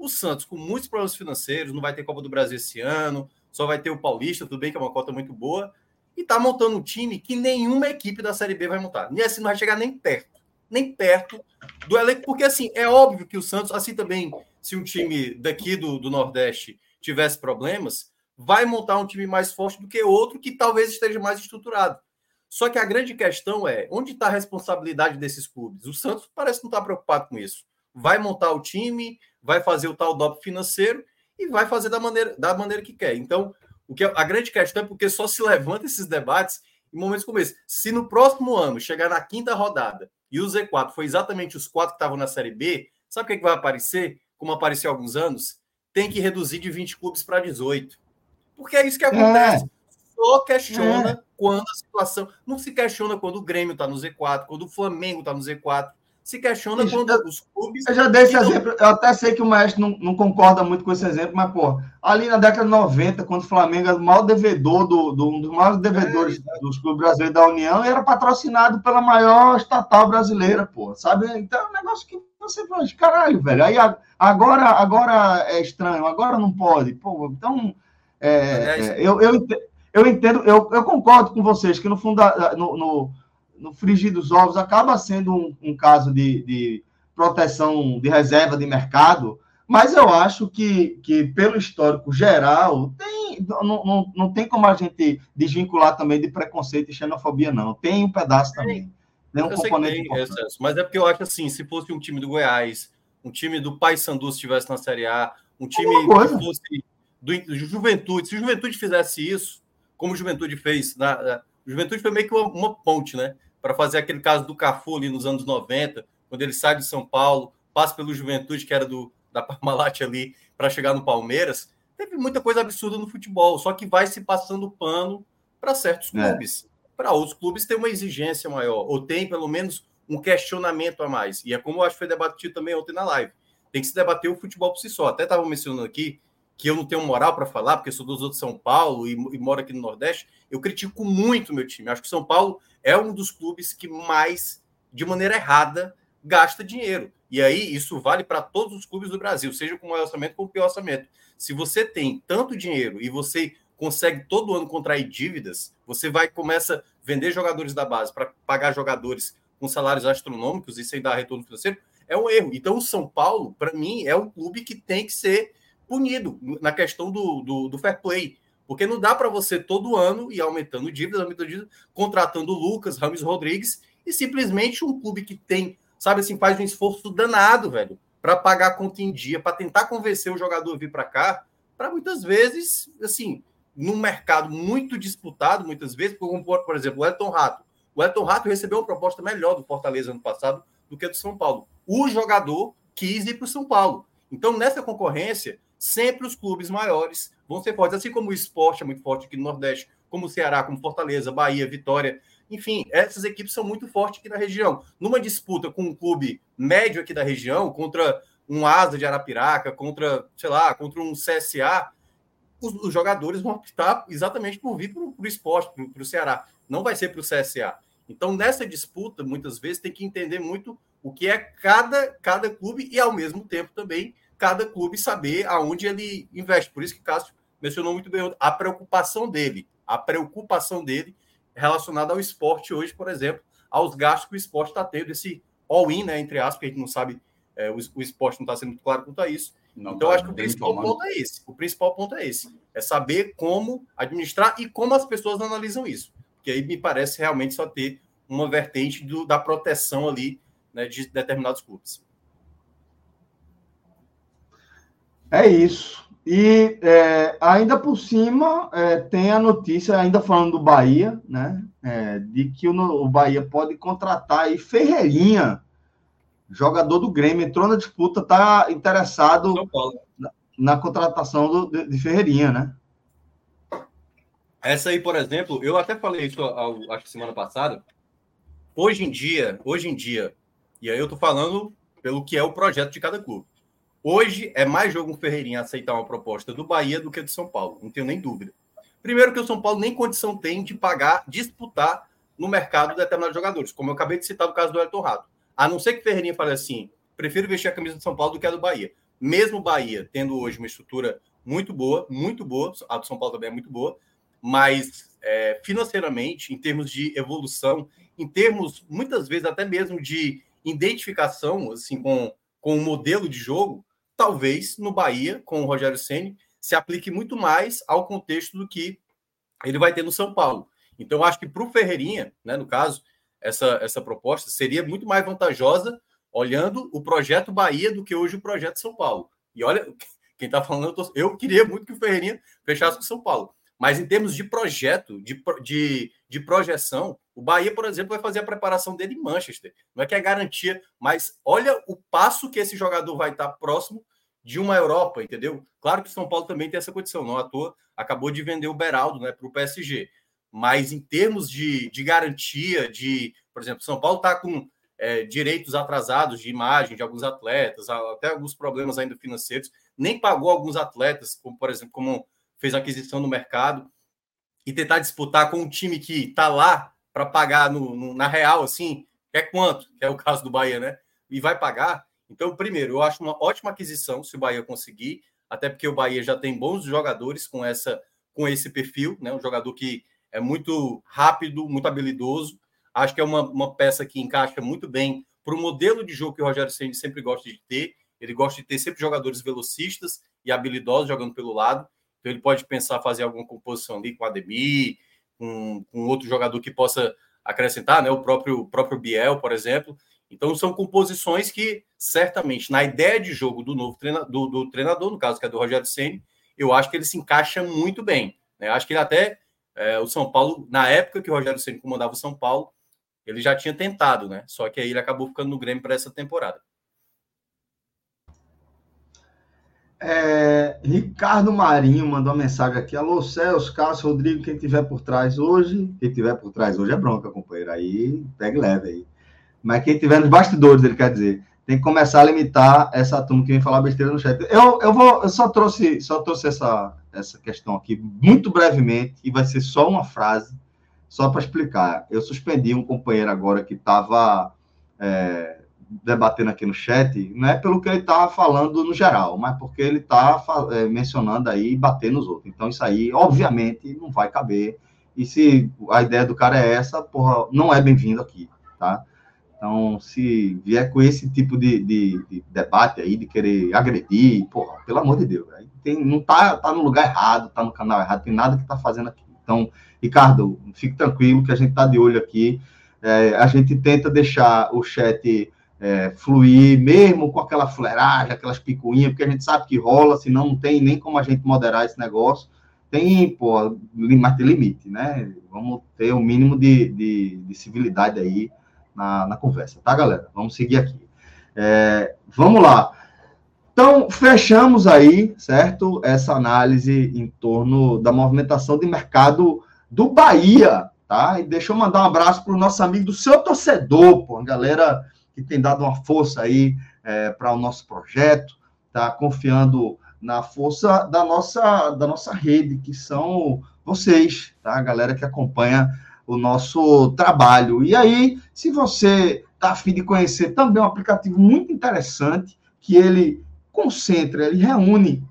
o Santos, com muitos problemas financeiros, não vai ter Copa do Brasil esse ano, só vai ter o Paulista, tudo bem que é uma cota muito boa, e tá montando um time que nenhuma equipe da Série B vai montar. Nem assim não vai chegar nem perto, nem perto do elenco, porque assim, é óbvio que o Santos, assim também, se um time daqui do, do Nordeste tivesse problemas, vai montar um time mais forte do que outro que talvez esteja mais estruturado. Só que a grande questão é onde está a responsabilidade desses clubes? O Santos parece não estar tá preocupado com isso. Vai montar o time, vai fazer o tal DOP financeiro e vai fazer da maneira, da maneira que quer. Então, o que é, a grande questão é porque só se levanta esses debates em momentos como esse. Se no próximo ano chegar na quinta rodada e o Z4 foi exatamente os quatro que estavam na Série B, sabe o que, é que vai aparecer? Como apareceu há alguns anos? Tem que reduzir de 20 clubes para 18. Porque é isso que acontece. É. Só questiona é. quando a situação. Não se questiona quando o Grêmio está no Z4, quando o Flamengo está no Z4 se questiona quando os clubes. Eu já dei esse exemplo, eu até sei que o Maestro não, não, concorda muito com esse exemplo, mas, pô, ali na década de 90, quando o Flamengo era o maior devedor, do, do um dos maiores devedores é, dos clubes brasileiros da União, era patrocinado pela maior estatal brasileira, pô, sabe? Então é um negócio que você fala, caralho, velho, aí agora, agora é estranho, agora não pode, pô, então. É, é, eu, eu, eu entendo, eu, eu concordo com vocês que no fundo, no, no no frigir dos ovos acaba sendo um, um caso de, de, proteção de reserva de mercado, mas eu acho que, que pelo histórico geral, tem, não, não, não tem como a gente desvincular também de preconceito e xenofobia, não. Tem um pedaço também. Tem um eu componente. Tem, mas é porque eu acho assim, se fosse um time do Goiás, um time do Paysandu estivesse na Série A, um time que fosse do, Juventude, se o Juventude fizesse isso, como o Juventude fez, na, o Juventude foi meio que uma, uma ponte, né? Para fazer aquele caso do Cafu ali nos anos 90, quando ele sai de São Paulo, passa pelo Juventude, que era do, da Parmalat ali, para chegar no Palmeiras. Teve muita coisa absurda no futebol, só que vai se passando pano para certos é. clubes. É. Para outros clubes tem uma exigência maior, ou tem pelo menos um questionamento a mais. E é como eu acho que foi debatido também ontem na live. Tem que se debater o futebol por si só. Até estava mencionando aqui que eu não tenho moral para falar, porque sou dos outros São Paulo e, e moro aqui no Nordeste. Eu critico muito meu time. Acho que São Paulo é um dos clubes que mais, de maneira errada, gasta dinheiro. E aí isso vale para todos os clubes do Brasil, seja com maior orçamento ou com pior orçamento. Se você tem tanto dinheiro e você consegue todo ano contrair dívidas, você vai começa a vender jogadores da base para pagar jogadores com salários astronômicos e sem dar retorno financeiro, é um erro. Então o São Paulo, para mim, é um clube que tem que ser punido na questão do, do, do fair play. Porque não dá para você todo ano ir aumentando dívidas, aumentando dívidas, contratando Lucas, Rames Rodrigues e simplesmente um clube que tem, sabe assim, faz um esforço danado, velho, para pagar a conta em dia, para tentar convencer o jogador a vir para cá, para muitas vezes, assim, num mercado muito disputado, muitas vezes, como por exemplo, o Elton Rato, O Elton Rato recebeu uma proposta melhor do Fortaleza ano passado do que do São Paulo. O jogador quis ir para o São Paulo. Então, nessa concorrência, sempre os clubes maiores vão ser fortes. Assim como o esporte é muito forte aqui no Nordeste, como o Ceará, como Fortaleza, Bahia, Vitória. Enfim, essas equipes são muito fortes aqui na região. Numa disputa com um clube médio aqui da região, contra um Asa de Arapiraca, contra, sei lá, contra um CSA, os, os jogadores vão optar exatamente por vir para o esporte, para o Ceará. Não vai ser para o CSA. Então, nessa disputa, muitas vezes, tem que entender muito o que é cada, cada clube e, ao mesmo tempo, também cada clube saber aonde ele investe. Por isso que Cássio mencionou muito bem a preocupação dele, a preocupação dele relacionada ao esporte hoje, por exemplo, aos gastos que o esporte está tendo, esse all-in, né, entre aspas, que a gente não sabe, é, o, o, esporte não está sendo muito claro quanto a isso. Não então, tá, acho que o principal ponto é esse. O principal ponto é esse. É saber como administrar e como as pessoas analisam isso. Porque aí me parece realmente só ter uma vertente do, da proteção ali né, de determinados clubes. É isso. E é, ainda por cima, é, tem a notícia, ainda falando do Bahia, né? É, de que o, o, Bahia pode contratar aí Ferreirinha, jogador do Grêmio, entrou na disputa, está interessado na, na, contratação do, de, de, Ferreirinha, né? Essa aí, por exemplo, eu até falei isso, acho que semana passada. Hoje em dia, hoje em dia, e aí eu tô falando pelo que é o projeto de cada clube. Hoje é mais jogo um Ferreirinha aceitar uma proposta do Bahia do que do São Paulo, não tenho nem dúvida. Primeiro que o São Paulo nem condição tem de pagar, disputar no mercado determinados jogadores, como eu acabei de citar o caso do Elton Rato. A não ser que Ferreirinha fale assim, prefiro vestir a camisa do São Paulo do que a do Bahia. Mesmo o Bahia tendo hoje uma estrutura muito boa, muito boa, a do São Paulo também é muito boa, mas é, financeiramente, em termos de evolução, em termos, muitas vezes, até mesmo de identificação assim com, com o modelo de jogo, talvez no Bahia, com o Rogério Ceni se aplique muito mais ao contexto do que ele vai ter no São Paulo. Então, acho que para o Ferreirinha, né, no caso, essa, essa proposta seria muito mais vantajosa olhando o projeto Bahia do que hoje o projeto São Paulo. E olha, *laughs* quem está falando, eu, eu, queria muito que o Ferreirinha fechasse com o São Paulo. Mas em termos de projeto, de, de, de projeção, o Bahia, por exemplo, vai fazer a preparação dele em Manchester. Não é que é garantia, mas olha o passo que esse jogador vai estar próximo de uma Europa, entendeu? Claro que o São Paulo também tem essa condição, não à toa, acabou de vender o Beraldo né, para o PSG. Mas em termos de, de garantia, de, por exemplo, São Paulo está com é, direitos atrasados de imagem de alguns atletas, até alguns problemas ainda financeiros, nem pagou alguns atletas, como por exemplo, como fez aquisição no mercado, e tentar disputar com um time que está lá para pagar no, no, na real, assim, é quanto, que é o caso do Bahia, né? E vai pagar. Então, primeiro, eu acho uma ótima aquisição se o Bahia conseguir, até porque o Bahia já tem bons jogadores com essa com esse perfil, né? Um jogador que é muito rápido, muito habilidoso. Acho que é uma, uma peça que encaixa muito bem para o modelo de jogo que o Rogério Ceni sempre gosta de ter. Ele gosta de ter sempre jogadores velocistas e habilidosos jogando pelo lado. Então ele pode pensar fazer alguma composição ali com o Ademir, com, com outro jogador que possa acrescentar, né? O próprio, próprio Biel, por exemplo. Então são composições que certamente na ideia de jogo do novo treinador, do, do treinador, no caso que é do Rogério Ceni, eu acho que ele se encaixa muito bem. Né? Acho que ele até é, o São Paulo, na época que o Rogério Ceni comandava o São Paulo, ele já tinha tentado, né? Só que aí ele acabou ficando no Grêmio para essa temporada. É, Ricardo Marinho mandou uma mensagem aqui. Alô, Celso, Cássio, Rodrigo, quem tiver por trás hoje. Quem tiver por trás hoje é bronca, companheiro. Aí pegue leve aí. Mas quem tiver nos bastidores, ele quer dizer, tem que começar a limitar essa turma que vem falar besteira no chat. Eu, eu, vou, eu só trouxe, só trouxe essa, essa questão aqui muito brevemente, e vai ser só uma frase, só para explicar. Eu suspendi um companheiro agora que estava. É, debatendo aqui no chat, não é pelo que ele está falando no geral, mas porque ele está é, mencionando aí bater nos outros. Então, isso aí, obviamente, não vai caber. E se a ideia do cara é essa, porra, não é bem-vindo aqui, tá? Então, se vier com esse tipo de, de, de, debate aí, de querer agredir, porra, pelo amor de Deus, tem, não tá, tá no lugar errado, tá no canal errado, tem nada que tá fazendo aqui. Então, Ricardo, fique tranquilo que a gente tá de olho aqui. É, a gente tenta deixar o chat é, fluir, mesmo com aquela fleragem, aquelas picuinhas, porque a gente sabe que rola, senão não tem nem como a gente moderar esse negócio. tem, pô, mas tem limite, né? Vamos ter o um mínimo de, de, de, civilidade aí na, na conversa, tá, galera? Vamos seguir aqui. É, vamos lá. Então, fechamos aí, certo? Essa análise em torno da movimentação de mercado do Bahia, tá? E deixa eu mandar um abraço para o nosso amigo do seu torcedor, pô, a galera que tem dado uma força aí é, para o nosso projeto, tá? Confiando na força da nossa, da nossa rede, que são vocês, tá? A galera que acompanha o nosso trabalho. E aí, se você está afim de conhecer também um aplicativo muito interessante, que ele concentra, ele reúne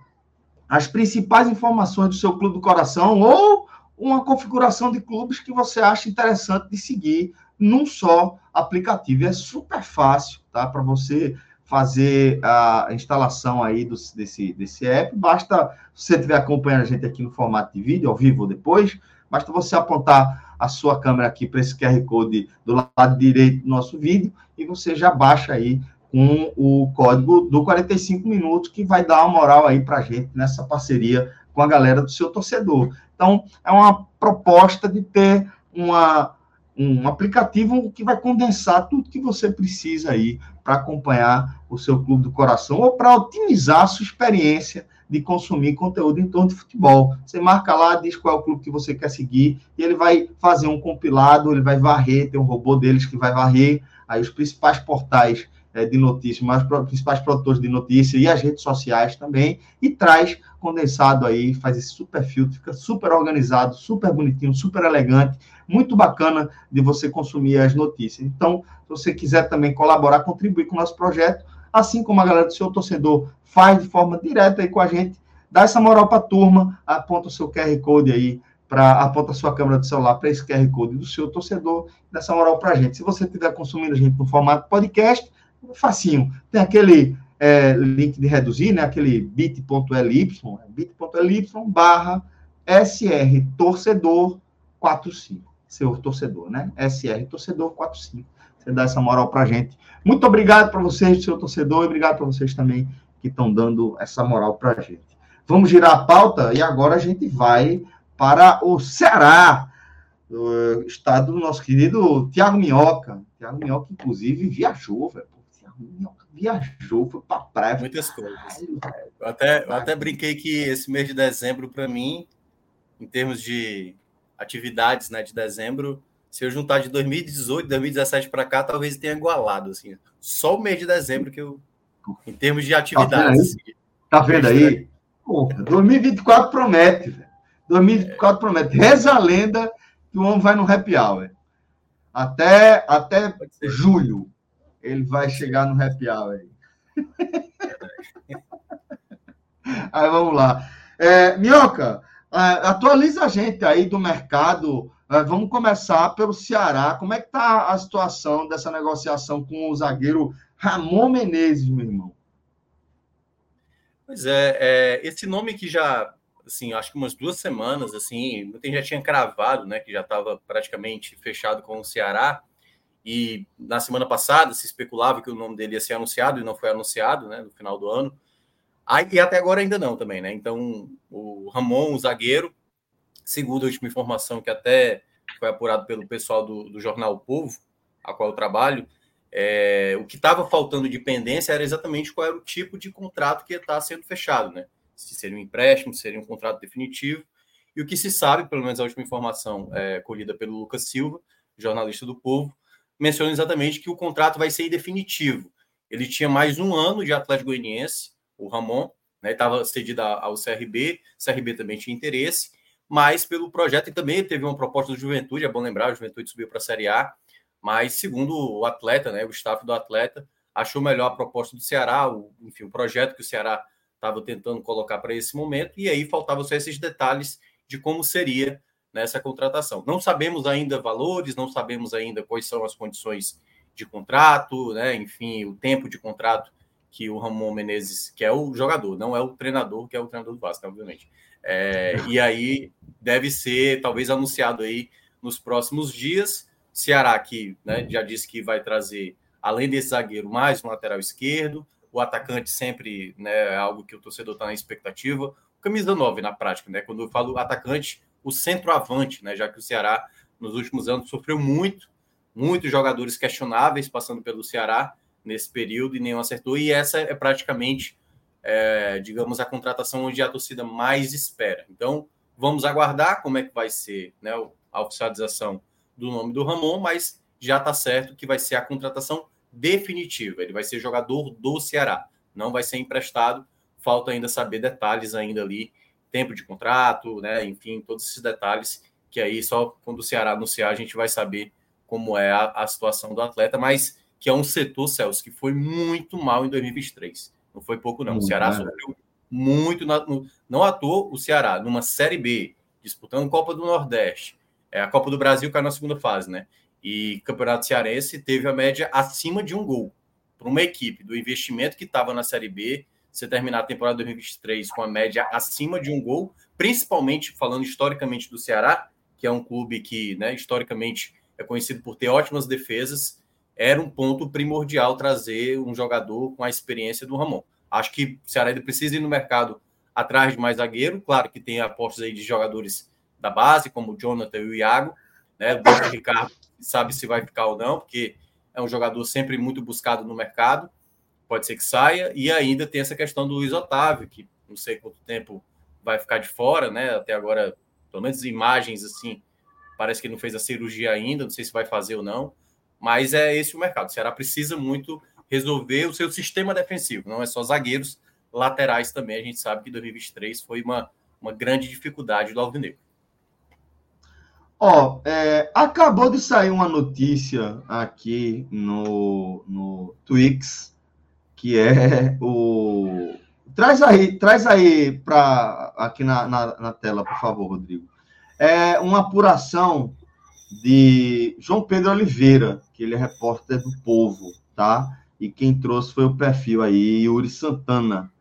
as principais informações do seu clube do coração ou uma configuração de clubes que você acha interessante de seguir num só aplicativo. É super fácil, tá? Para você fazer a instalação aí do, desse, desse app, basta, se você estiver acompanhando a gente aqui no formato de vídeo, ao vivo ou depois, basta você apontar a sua câmera aqui para esse QR Code do lado direito do nosso vídeo e você já baixa aí com o código do 45 minutos, que vai dar uma moral aí para a gente nessa parceria com a galera do seu torcedor. Então, é uma proposta de ter uma um aplicativo que vai condensar tudo que você precisa aí para acompanhar o seu clube do coração ou para otimizar a sua experiência de consumir conteúdo em torno de futebol. Você marca lá, diz qual é o clube que você quer seguir e ele vai fazer um compilado, ele vai varrer, tem um robô deles que vai varrer aí os principais portais é, de notícias, mas os principais produtores de notícias e as redes sociais também, e traz condensado aí, faz esse super filtro, fica super organizado, super bonitinho, super elegante, muito bacana de você consumir as notícias. Então, se você quiser também colaborar, contribuir com o nosso projeto, assim como a galera do seu torcedor faz de forma direta aí com a gente, dá essa moral para a turma, aponta o seu QR Code aí, para aponta a sua câmera do celular para esse QR Code do seu torcedor, dá essa moral para a gente. Se você estiver consumindo a gente no formato podcast, facinho. Tem aquele é, link de reduzir, né? Aquele bit.ly, bit.ly barra SR torcedor 45. Seu torcedor, né? SR torcedor 45. Você dá essa moral pra gente. Muito obrigado para vocês, seu torcedor, e obrigado para vocês também que estão dando essa moral pra gente. Vamos girar a pauta e agora a gente vai para o Ceará, o estado do nosso querido Tiago Minhoca. Tiago Minhoca, inclusive, viajou, velho viajou, foi pra praia. Muitas coisas. Eu até, eu até brinquei que esse mês de dezembro, para mim, em termos de atividades né, de dezembro, se eu juntar de 2018, 2017 para cá, talvez tenha igualado. Assim. Só o mês de dezembro que eu. Em termos de atividades. Tá vendo aí? Tá vendo aí? Porra, 2024 promete, velho. 2024 é. promete. Reza a lenda que o homem vai no happy hour. Até, até julho ele vai chegar no happy hour aí. *laughs* aí vamos lá. É, Minhoca, atualiza a gente aí do mercado. É, vamos começar pelo Ceará. Como é que está a situação dessa negociação com o zagueiro Ramon Menezes, meu irmão? Pois é, é, esse nome que já, assim, acho que umas duas semanas, assim, muita já tinha cravado, né, que já estava praticamente fechado com o Ceará. E na semana passada se especulava que o nome dele ia ser anunciado e não foi anunciado, né, no final do ano. E até agora ainda não também, né? Então, o Ramon, o zagueiro, segundo a última informação que até foi apurado pelo pessoal do, do jornal o Povo, a qual eu trabalho, é, o que estava faltando de pendência era exatamente qual era o tipo de contrato que está sendo fechado, né? Se seria um empréstimo, se seria um contrato definitivo. E o que se sabe, pelo menos a última informação é, colhida pelo Lucas Silva, jornalista do Povo, menciona exatamente que o contrato vai ser definitivo. Ele tinha mais um ano de Atlético Goianiense, o Ramon, né, estava cedido ao CRB, o CRB também tinha interesse, mas pelo projeto e também teve uma proposta do Juventude, é bom lembrar, a Juventude subiu para a Série A, mas segundo o atleta, né, o staff do atleta, achou melhor a proposta do Ceará, o, enfim, o projeto que o Ceará estava tentando colocar para esse momento, e aí faltavam só esses detalhes de como seria nessa contratação. Não sabemos ainda valores, não sabemos ainda quais são as condições de contrato, né? enfim, o tempo de contrato que o Ramon Menezes, que é o jogador, não é o treinador, que é o treinador do Vasco, obviamente. É, e aí deve ser talvez anunciado aí nos próximos dias. Ceará que né, já disse que vai trazer, além desse zagueiro, mais um lateral esquerdo. O atacante sempre né, é algo que o torcedor está na expectativa. camisa 9 na prática, né? Quando eu falo atacante, o centroavante, né? Já que o Ceará nos últimos anos sofreu muito, muitos jogadores questionáveis passando pelo Ceará nesse período e nenhum acertou. E essa é praticamente, é, digamos, a contratação onde a torcida mais espera. Então, vamos aguardar como é que vai ser né, a oficialização do nome do Ramon, mas já está certo que vai ser a contratação definitiva. Ele vai ser jogador do Ceará, não vai ser emprestado. Falta ainda saber detalhes ainda ali, tempo de contrato, né? Enfim, todos esses detalhes que aí só quando o Ceará anunciar a gente vai saber como é a, a situação do atleta, mas que é um setor, Celso, que foi muito mal em 2023. Não foi pouco, não. o Ceará sofreu muito. Na, no, não à toa o Ceará, numa Série B, disputando Copa do Nordeste. É, a Copa do Brasil caiu na segunda fase, né? E Campeonato Cearense teve a média acima de um gol para uma equipe do investimento que estava na Série B. Você terminar a temporada 2023 com a média acima de um gol, principalmente falando historicamente do Ceará, que é um clube que, né, historicamente é conhecido por ter ótimas defesas, era um ponto primordial trazer um jogador com a experiência do Ramon. Acho que o Ceará ainda precisa ir no mercado atrás de mais zagueiro. Claro que tem apostas aí de jogadores da base, como o Jonathan e o Iago. Né? O Ricardo sabe se vai ficar ou não, porque é um jogador sempre muito buscado no mercado. Pode ser que saia. E ainda tem essa questão do Luiz Otávio, que não sei quanto tempo vai ficar de fora, né? Até agora, pelo menos imagens assim, parece que não fez a cirurgia ainda, não sei se vai fazer ou não. Mas é esse o mercado. O Ceará precisa muito resolver o seu sistema defensivo, não é só zagueiros, laterais também. A gente sabe que 2023 foi uma, uma grande dificuldade do Alvinegro. Ó, oh, é, acabou de sair uma notícia aqui no, no Twix, que é o. Traz aí, traz aí para aqui na, na, na, tela, por favor, Rodrigo. É uma apuração de João Pedro Oliveira, que ele é repórter do Povo, tá? E quem trouxe foi o perfil aí, Yuri Santana,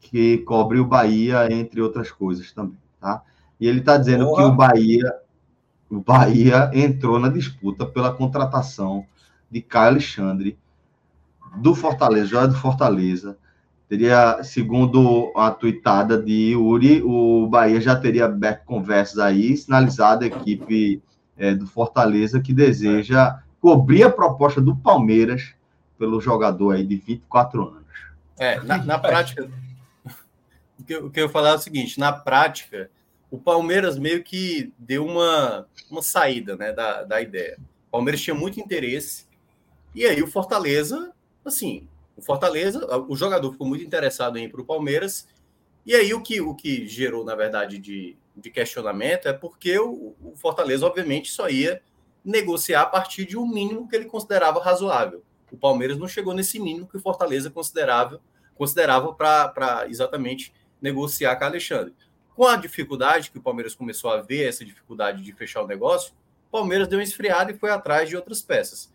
que cobre o Bahia, entre outras coisas também, tá? E ele está dizendo que o Bahia o Bahia entrou na disputa pela contratação de Caio Alexandre do Fortaleza, joia do Fortaleza. Teria, segundo a tuitada de Yuri, o Bahia já teria aberto conversas aí, sinalizado a equipe é, do Fortaleza que deseja cobrir a proposta do Palmeiras pelo jogador aí de 24 anos. É, na, na prática, o que, eu, o que eu ia falar é o seguinte: na prática, o Palmeiras meio que deu uma, uma saída né, da, da ideia. O Palmeiras tinha muito interesse, e aí o Fortaleza, assim, o Fortaleza, o jogador ficou muito interessado em ir para o Palmeiras, e aí o que, o que gerou, na verdade, de, de questionamento é porque o, o Fortaleza, obviamente, só ia negociar a partir de um mínimo que ele considerava razoável. O Palmeiras não chegou nesse mínimo que o Fortaleza considerava considerava para exatamente negociar com Alexandre. Com a dificuldade que o Palmeiras começou a ver, essa dificuldade de fechar o negócio, o Palmeiras deu uma esfriada e foi atrás de outras peças.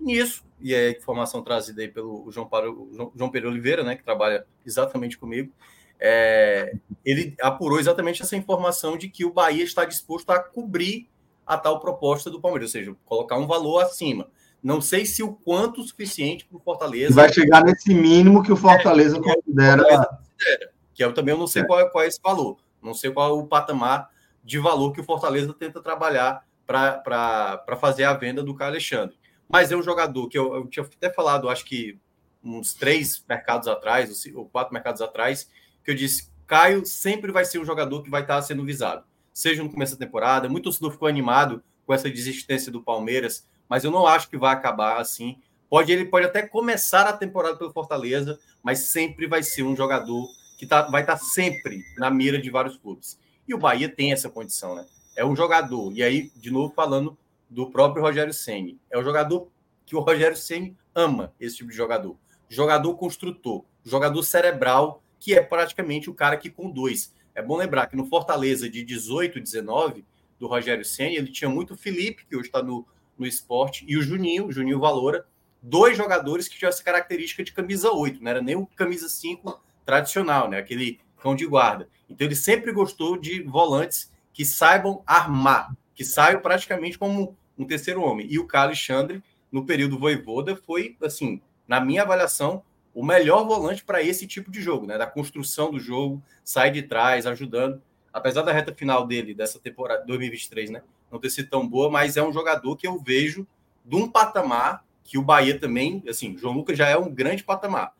Nisso, e é a informação trazida aí pelo João, Paulo, João Pedro Oliveira, né, que trabalha exatamente comigo, é, ele apurou exatamente essa informação de que o Bahia está disposto a cobrir a tal proposta do Palmeiras, ou seja, colocar um valor acima. Não sei se o quanto suficiente para o Fortaleza. Vai chegar nesse mínimo que o Fortaleza é, considera. considera. Que eu também eu não sei é. qual, é, qual é esse valor. Não sei qual é o patamar de valor que o Fortaleza tenta trabalhar para fazer a venda do Caio Alexandre. Mas é um jogador que eu, eu tinha até falado, acho que uns três mercados atrás, ou quatro mercados atrás, que eu disse: Caio sempre vai ser um jogador que vai estar sendo visado. Seja no começo da temporada, muito torcedor ficou animado com essa desistência do Palmeiras, mas eu não acho que vai acabar assim. Pode ele pode até começar a temporada pelo Fortaleza, mas sempre vai ser um jogador que tá, vai estar sempre na mira de vários clubes. E o Bahia tem essa condição, né? É um jogador, e aí, de novo, falando do próprio Rogério Ceni, é um jogador que o Rogério Ceni ama esse tipo de jogador. Jogador construtor, jogador cerebral, que é praticamente o cara que conduz. É bom lembrar que no Fortaleza de 18, 19, do Rogério Ceni, ele tinha muito o Felipe, que hoje está no, no esporte, e o Juninho, o Juninho Valora, dois jogadores que tinham essa característica de camisa 8, não era nem o camisa 5 tradicional, né? Aquele cão de guarda. Então ele sempre gostou de volantes que saibam armar, que saiam praticamente como um terceiro homem. E o Carlos Alexandre, no período Voivoda, foi, assim, na minha avaliação, o melhor volante para esse tipo de jogo, né? Da construção do jogo, sai de trás, ajudando. Apesar da reta final dele, dessa temporada 2023, né? Não ter sido tão boa, mas é um jogador que eu vejo de um patamar que o Bahia também, assim, João Lucas já é um grande patamar.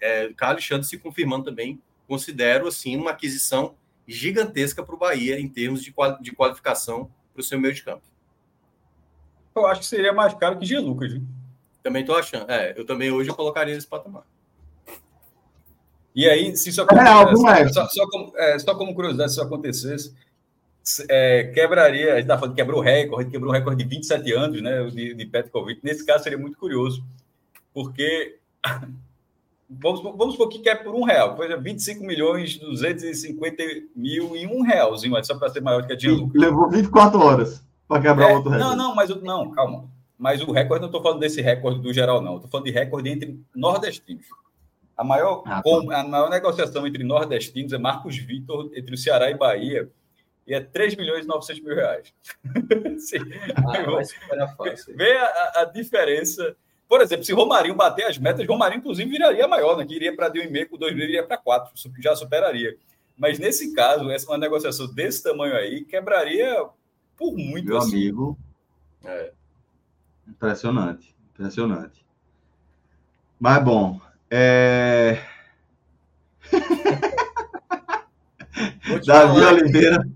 É, Carlos Alexandre se confirmando também, considero, assim, uma aquisição gigantesca para o Bahia em termos de, de qualificação para o seu meio de campo. Eu acho que seria mais caro que Jean Lucas, viu? Também estou achando. É, eu também hoje eu colocaria nesse patamar. E aí, se isso acontecesse, é, só, só, como, é, só como curiosidade, se isso acontecesse, é, quebraria, a gente está falando que quebrou o recorde, quebrou o recorde de 27 anos, né, de, de Petkovic. Nesse caso seria muito curioso, porque *laughs* vamos, vamos supor que quer por um real, coisa 25 milhões 250 mil e um realzinho, só para ser maior que a Dinho. Levou 24 horas para quebrar é, outro recorde. Não, não, mas não, calma. Mas o recorde, não estou falando desse recorde do geral, não. Estou falando de recorde entre nordestinos. A maior, ah, tá. a maior negociação entre nordestinos é Marcos Vitor, entre o Ceará e Bahia, e é 3 milhões e 900 mil reais. *laughs* Sim. Ah, fácil. Vê a, a, diferença. Por exemplo, se Romarinho bater as metas, Romarinho, inclusive, viraria maior, né? que iria para de 1,5, com 2 mil iria para 4, já superaria. Mas nesse caso, essa uma negociação desse tamanho aí quebraria por muito. Meu assim. amigo. É. Impressionante, impressionante. Mas bom, é... Davi Oliveira.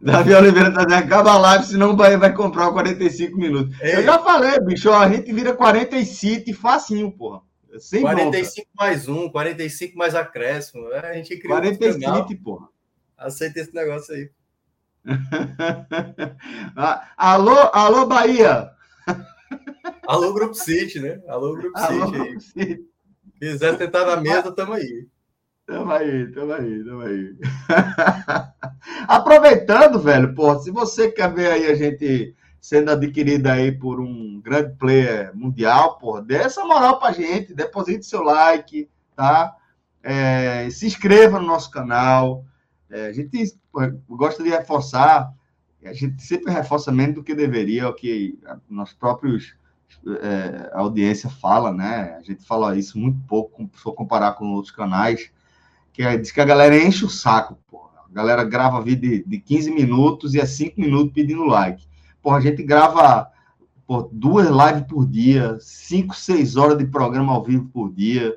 Davi Oliveira tá dizendo, acaba a live, senão o Bahia vai comprar 45 minutos. Ei. Eu já falei, bicho, a gente vira 45 facinho, porra. Sem 45 volta. mais um, 45 mais acréscimo. É, a gente cria 45, porra. Aceita esse negócio aí. *laughs* Ah, alô, alô, Bahia! Alô, Grupo City, né? Alô, Grupo alô, City. Grupo City. Quiser sentar na mesa, tamo aí. Tamo aí, tamo aí, tamo aí. *laughs* Aproveitando, velho, pô, se você quer ver aí a gente sendo adquirida aí por um grande player mundial, pô, dê essa moral pra gente, deposite seu like, tá? É, se inscreva no nosso canal. É, a gente pô, gosta de reforçar, a gente sempre reforça menos do que deveria, o que nossos próprios é, a audiência fala, né? A gente fala isso muito pouco, se for comparar com outros canais, que é, diz que a galera enche o saco. A galera grava vídeo de, de 15 minutos e é 5 minutos pedindo like. Porra, a gente grava por duas lives por dia, 5, 6 horas de programa ao vivo por dia,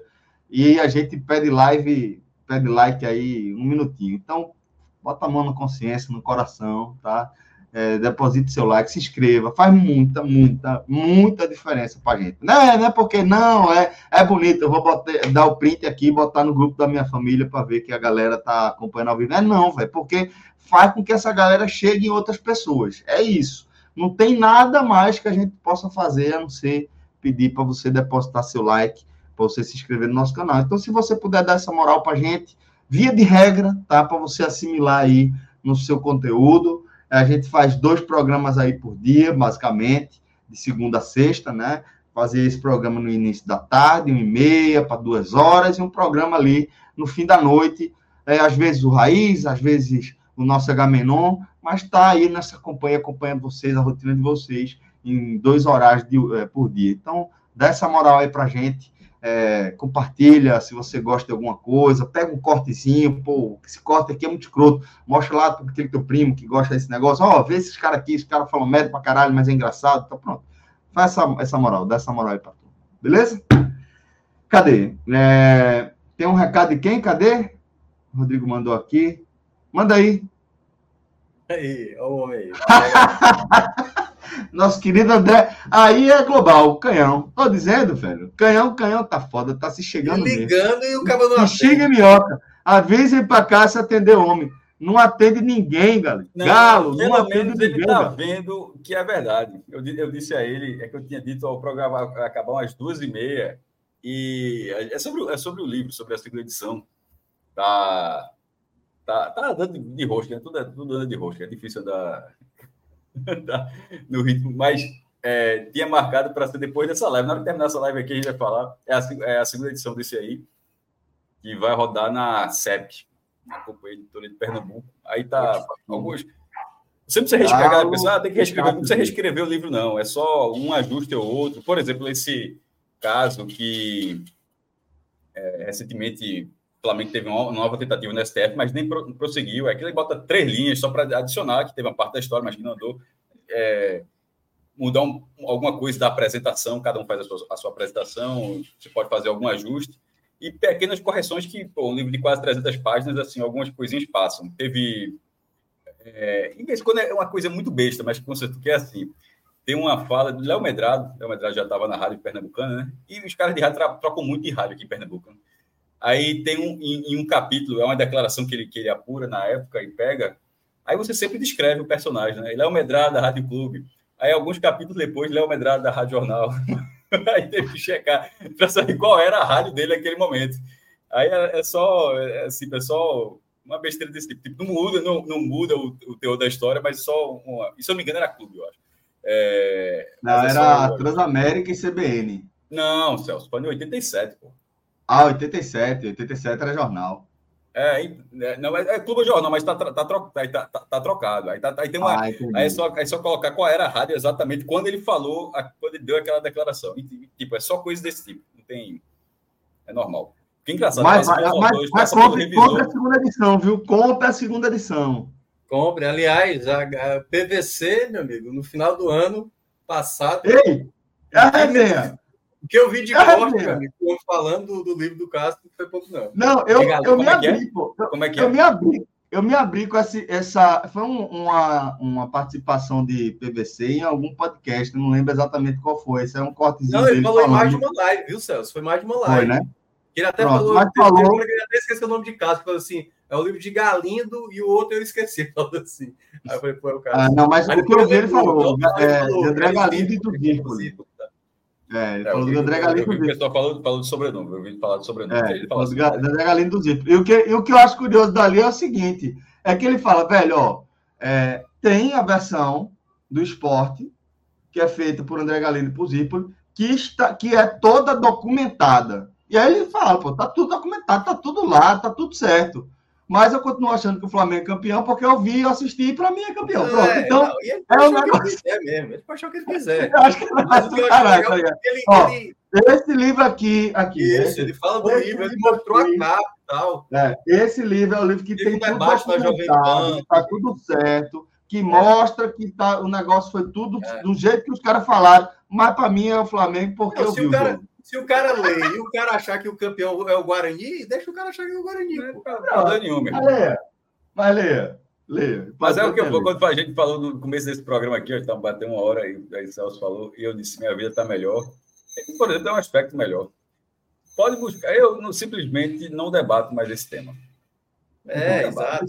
e a gente pede live, pede like aí um minutinho. Então, bota a mão na consciência, no coração, tá? É, deposite seu like, se inscreva, faz muita, muita, muita diferença pra gente. Não é, não é porque não, é, é bonito, eu vou botar, dar o print aqui e botar no grupo da minha família para ver que a galera tá acompanhando ao vivo. É não, velho, porque faz com que essa galera chegue em outras pessoas. É isso. Não tem nada mais que a gente possa fazer a não ser pedir para você depositar seu like, para você se inscrever no nosso canal. Então, se você puder dar essa moral para gente, via de regra, tá? Para você assimilar aí no seu conteúdo. A gente faz dois programas aí por dia, basicamente, de segunda a sexta, né? Fazer esse programa no início da tarde, uma e meia para duas horas, e um programa ali no fim da noite. É, às vezes o Raiz, às vezes o nosso H-Menon, mas está aí nessa companhia, acompanhando vocês, a rotina de vocês, em dois horários de, é, por dia. Então, dá essa moral aí para gente é, compartilha se você gosta de alguma coisa, pega um cortezinho, pô, esse corte aqui é muito escroto, mostra lá para aquele teu primo que gosta desse negócio, ó, oh, vê esses caras aqui, esses caras falam merda pra caralho, mas é engraçado, então pronto. Faz essa, essa moral, dá essa moral aí pra tu, beleza? Cadê? É, tem um recado de quem? Cadê? O Rodrigo mandou aqui. Manda aí. Aí, ó o homem aí. *laughs* Nosso querido André. Aí é global, canhão. Tô dizendo, velho. Canhão, canhão tá foda, tá se chegando. E ligando mesmo. e o cabo não Chega minhoca. Avisem pra cá se atender homem. Não atende ninguém, galera. Não, Galo, não atende ninguém. Ele tá vendo que é verdade. Eu, eu disse a ele, é que eu tinha dito ao programa acabar umas duas e meia. E é sobre, é sobre o livro, sobre a segunda edição. Tá, tá, tá dando de rosca, né? Tudo, é, tudo dando de rosca. É difícil dar *laughs* no ritmo, mas é, tinha marcado para ser depois dessa live. Na hora de terminar essa live aqui, a gente vai falar. É a, é a segunda edição desse aí, que vai rodar na SEP, na Companhia Editora de Pernambuco. Aí tá alguns. Você não precisa reescrever, ah, pessoa, ah, tem que reescrever, não precisa reescrever o livro, não. É só um ajuste ou outro. Por exemplo, esse caso que é, recentemente o Flamengo teve uma nova tentativa no STF, mas nem prosseguiu. É que ele bota três linhas só para adicionar, que teve uma parte da história, mas que não andou. É, mudar um, alguma coisa da apresentação, cada um faz a sua, a sua, apresentação, você pode fazer algum ajuste, e pequenas correções que, pô, um livro de quase 300 páginas, assim, algumas coisinhas passam. Teve... É, quando é uma coisa muito besta, mas que é assim, tem uma fala do Léo Medrado, Léo Medrado já estava na rádio pernambucana, né? E os caras de rádio trocam muito de rádio aqui em Pernambuco. Né? Aí tem um, em, em, um capítulo, é uma declaração que ele, que ele apura na época e pega, aí você sempre descreve o personagem, né? Léo Medrado, da Rádio Clube, Aí, alguns capítulos depois, Léo Medrado, da Rádio Jornal. *laughs* Aí teve que checar para saber qual era a rádio dele naquele momento. Aí é, é só, é, assim, pessoal, uma besteira desse tipo. tipo não muda, não, não muda o, o teor da história, mas só uma. E se eu não me engano, era clube, eu acho. É, não, é era só... Transamérica e CBN. Não, Celso, foi em 87, pô. Ah, 87, 87 era jornal. É, é, não, é, é Clube Jornal, mas está tá, tá, tá, tá, tá, trocado. Aí, tá, aí tem uma. Ah, aí, é só, aí é só colocar qual era a rádio exatamente quando ele falou, quando ele deu aquela declaração. E, tipo, é só coisa desse tipo. Não tem. É normal. Que engraçado. Mas, mas, mas, mas compre, compre, a segunda edição, viu? Compre a segunda edição. Compre. Aliás, a, a PVC, meu amigo, no final do ano passado. Ei! É a resenha. O que eu vi de é, corte, amigo, falando do, livro do Castro, não foi pouco, não. Não, eu, eu me é abri, é? pô. Como é que é? Eu me abri. Eu me abri com essa. essa foi um, uma, uma participação de PVC em algum podcast, não lembro exatamente qual foi. Esse é um cortezinho. Não, ele falou em mais de uma live, viu, Celso? Foi mais de uma live. Foi, né? Ele até Pronto, falou, mas falou... ele até esqueceu o nome de casa, falou assim: é o livro de Galindo e o outro eu esqueci. *laughs* Falou assim. Aí eu falei, pô, é o cara. Ah, não, mas o que eu vi, ele falou: é, André Galindo e do Zirpoli. É, ele é, falou do André Galindo do Zip. O pessoal falou, falou do sobrenome, eu ouvi falar do sobrenome. É, ele falou do assim, André Galindo do Zip. E o, que, e o que eu acho curioso dali é o seguinte: é que ele fala, velho, ó, é, tem a versão do esporte, que é feita por André Galindo e por Zipoli, que, está, que é toda documentada. E aí ele fala, pô, tá tudo documentado, tá tudo lá, tá tudo certo. Mas eu continuo achando que o Flamengo é campeão porque eu vi, eu assisti e para mim é campeão. Pronto. É, então, não, ele é o negócio. Que ele mesmo. Ele pode achar o que ele *laughs* quiser. Acho que ele. Tá ele, Ó, ele... Esse livro aqui. aqui Isso, esse, ele fala do livro, ele mostrou aqui, a capa e tal. É, esse livro é o livro que tem tudo documentado, tá tudo certo, que é. mostra que tá, o negócio foi tudo é. do jeito que os caras falaram. Mas para mim é o Flamengo porque não, eu vi o cara... Se o cara lê e o cara achar que o campeão é o Guarani, deixa o cara achar que é o Guarani. Não, não, não nenhum, meu. Mas leia. Leia. Mas é o que eu vou, quando a gente falou no começo desse programa aqui, gente estamos batendo uma hora e aí o Celso falou, e eu disse: minha vida está melhor. E, por exemplo, tem um aspecto melhor. Pode buscar. Eu não, simplesmente não debato mais esse tema. É, exato.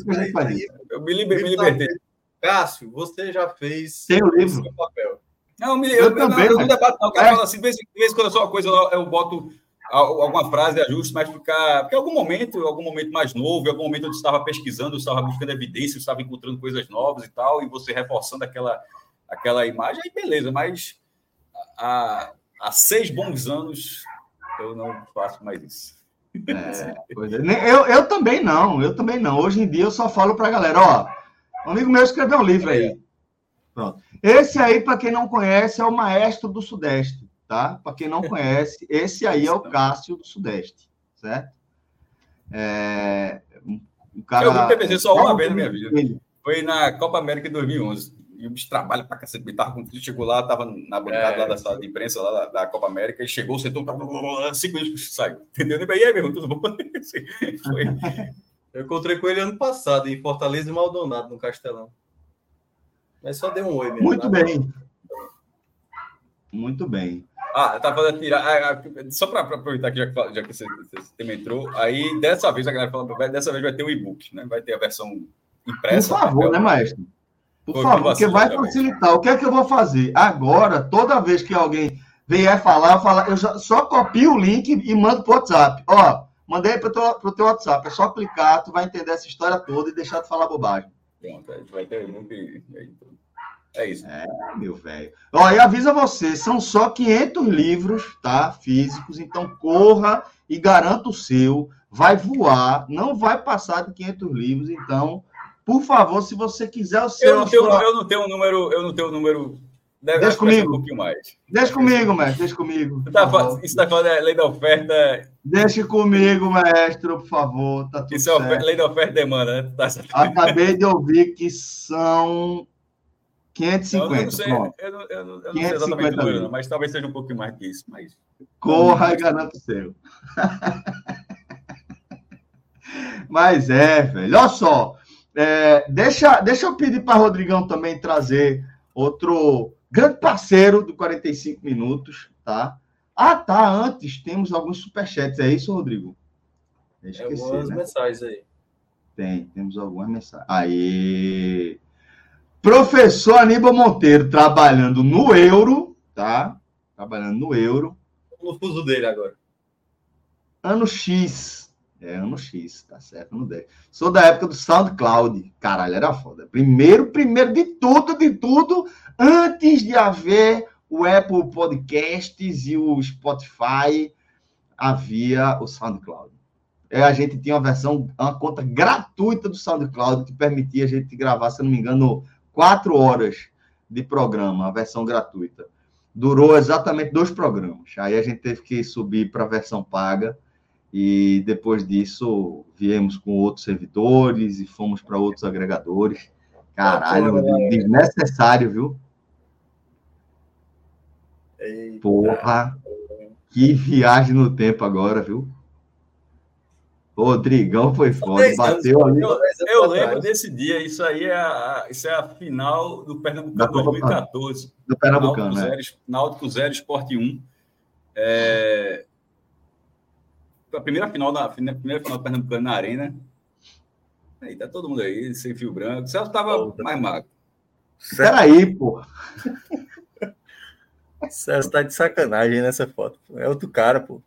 Eu me, liber, me libertei. Cássio, você já fez tem o livro. seu papel. Não, eu, eu, também, não, não debato, não. O cara é. fala assim, de vez, de vez em quando eu sou uma coisa, eu boto alguma frase ajuste, mas ficar. Porque em algum momento, em algum momento mais novo, em algum momento eu estava pesquisando, eu estava buscando evidência, eu estava encontrando coisas novas e tal, e você reforçando aquela, aquela imagem, aí beleza, mas há, há seis bons anos eu não faço mais isso. É, é. Eu, eu também não, eu também não. Hoje em dia eu só falo para a galera, ó, um amigo meu escreveu um livro aí. Pronto. Esse aí, para quem não conhece, é o maestro do Sudeste, tá? Para quem não conhece, esse aí é o Cássio do Sudeste, certo? É, um cara, eu vi PVC só uma vez na minha vida. Foi na Copa América de 2011. E o bicho trabalha pra cacete. Ele tava com chegou lá, tava na bancada é. lá da sala de imprensa lá da, da Copa América, e chegou, sentou, cinco minutos, saiu. Entendeu? E aí, meu irmão, tudo bom? *laughs* Foi. Eu encontrei com ele ano passado, em Fortaleza e Maldonado, no Castelão. Mas só deu um oi mesmo. Muito né? bem. Muito bem. Ah, tá falando tirar. Ah, ah, só para aproveitar que já, já que você, você tema entrou, aí dessa vez a galera falando, dessa vez vai ter o e-book, né? Vai ter a versão impressa. Por favor, né, maestro? Por Foi favor, porque vai facilitar. O que é que eu vou fazer? Agora, toda vez que alguém vier falar, eu, falar, eu já, só copio o link e mando para o WhatsApp. Ó, mandei para o teu WhatsApp. É só clicar, tu vai entender essa história toda e deixar de falar bobagem. A gente vai ter muito. É isso. É, meu velho. Ó, e avisa você, são só 500 livros, tá? Físicos, então corra e garanta o seu. Vai voar, não vai passar de 500 livros, então, por favor, se você quiser o seu. Eu não tenho, eu não tenho um número, eu não tenho um número Deve, deixa comigo. Um pouquinho mais. Deixa comigo, mestre. Deixa comigo. Tá, isso está falando da lei da oferta. Deixa comigo, mestre, por favor. Tá tudo isso é certo. lei da oferta e demanda, né? Tá... Acabei de ouvir que são 550. Eu não sei, eu não, eu não, eu não sei exatamente o número, mas talvez seja um pouquinho mais que isso. Mas... Corra e garanto o seu. *laughs* mas é, velho. Olha só. É, deixa, deixa eu pedir para Rodrigão também trazer outro grande parceiro do 45 minutos, tá? Ah, tá. Antes temos alguns superchats. É isso, Rodrigo? Esqueci, algumas né? mensagens aí. Tem, temos algumas mensagens. Aí. Professor Aníbal Monteiro trabalhando no euro, tá? Trabalhando no euro. No fuso dele agora. Ano X. É, ano X, tá certo, no 10. Sou da época do SoundCloud. Caralho, era foda. Primeiro, primeiro de tudo, de tudo, antes de haver o Apple Podcasts e o Spotify, havia o SoundCloud. É, a gente tinha uma versão, uma conta gratuita do SoundCloud que permitia a gente gravar, se não me engano, quatro horas de programa, a versão gratuita. Durou exatamente dois programas. Aí a gente teve que subir para a versão paga e depois disso viemos com outros servidores e fomos para outros agregadores. Caralho, desnecessário, viu? Eita. Porra, que viagem no tempo agora, viu? Rodrigão foi foda, bateu ali. Eu, eu lembro desse dia, isso aí é a, isso é a final do Pernambucano 2014. Do Pernambucano, Náutico, né? Náutico 0, Esporte 1. É, a primeira final da primeira final do Pernambucano na Arena. Aí tá todo mundo aí, sem fio branco. O Celso tava mais magro. Peraí, pô. *laughs* Celso tá de sacanagem nessa foto. É outro cara, pô.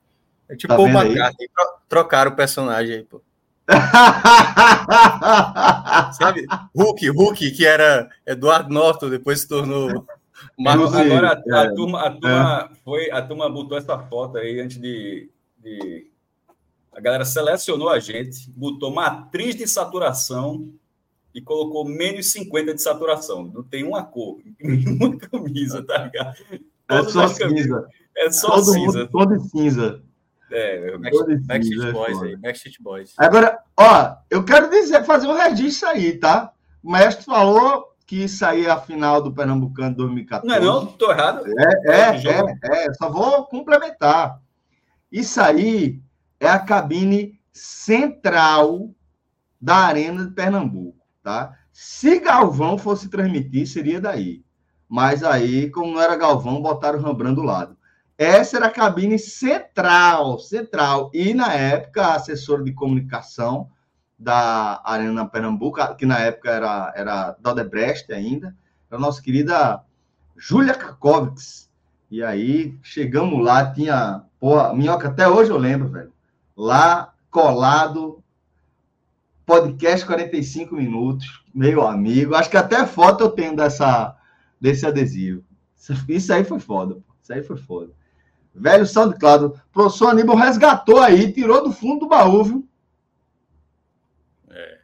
É tipo tá o McCartney. Trocaram o personagem aí, pô. *laughs* Sabe? Hulk, Hulk, que era Eduardo Norton, depois se tornou. *laughs* Marcos. Agora a, a, é, turma, a, turma é. foi, a turma botou essa foto aí antes de, de a galera selecionou a gente, botou matriz de saturação e colocou menos 50 de saturação. Não tem uma cor, *laughs* nenhuma camisa, tá ligado? É só cinza. É só todo cinza. Mundo, todo cinza. É, Backstreet é Boys aí, Backstreet Boys. Agora, ó, eu quero dizer, fazer um registro aí, tá? O mestre falou que isso aí é a final do Pernambucano 2014. Não é não? Tô errado? É, é, é, é, só vou complementar. Isso aí é a cabine central da Arena de Pernambuco, tá? Se Galvão fosse transmitir, seria daí. Mas aí, como não era Galvão, botaram o Rambran do lado. Essa era a cabine central, central. E na época, a assessora de comunicação da Arena Pernambuco, que na época era, era da Odebrecht ainda, era a nossa querida Júlia Kakovics. E aí, chegamos lá, tinha. Porra, minhoca, até hoje eu lembro, velho lá colado, podcast 45 minutos, meu amigo. Acho que até foto eu tenho dessa, desse adesivo. Isso aí foi foda, isso aí foi foda. Velho SoundCloud, o professor Aníbal resgatou aí, tirou do fundo do baú, viu? É.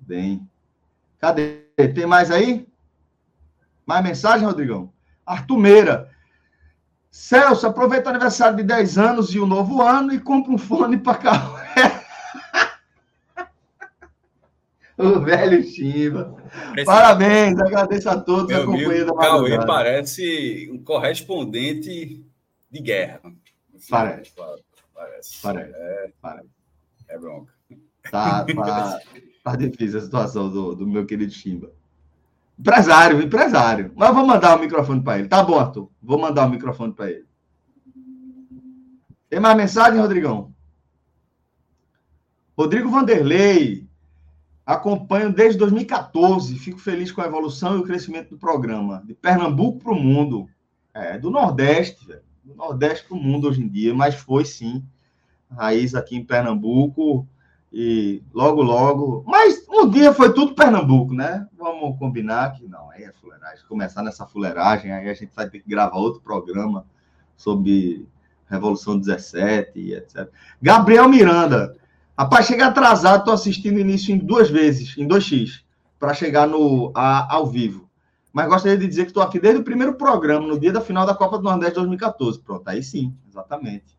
Bem. Cadê? Tem mais aí? Mais mensagem, Rodrigão? Arthur Meira. Celso, aproveita o aniversário de 10 anos e o novo ano e compra um fone para carro. *laughs* o velho Chiva. Parabéns, agradeço a todos Meu a companhia da Cauê parece um correspondente de guerra. Parece. Parece. Parece. É, parece. é bronca. Tá, tá, *laughs* tá difícil a situação do, do meu querido Chimba. Empresário, empresário. Mas vou mandar o microfone para ele. Tá bom, Arthur. Vou mandar o microfone para ele. Tem mais mensagem, Rodrigão? Rodrigo Vanderlei. Acompanho desde 2014. Fico feliz com a evolução e o crescimento do programa. De Pernambuco para o mundo. É, do Nordeste, velho. Do Nordeste para o mundo hoje em dia. Mas foi sim. Raiz aqui em Pernambuco e logo, logo. Mas um dia foi tudo Pernambuco, né? Vamos combinar que não, aí é fuleiragem. Começar nessa fuleiragem, aí a gente vai ter que gravar outro programa sobre Revolução 17 e etc. Gabriel Miranda. Rapaz, chega atrasado, tô assistindo o início em duas vezes, em 2x, para chegar no a, ao vivo. mas gostaria de dizer que estou aqui desde o primeiro programa, no dia da final da Copa do Nordeste 2014. Pronto, aí sim, exatamente.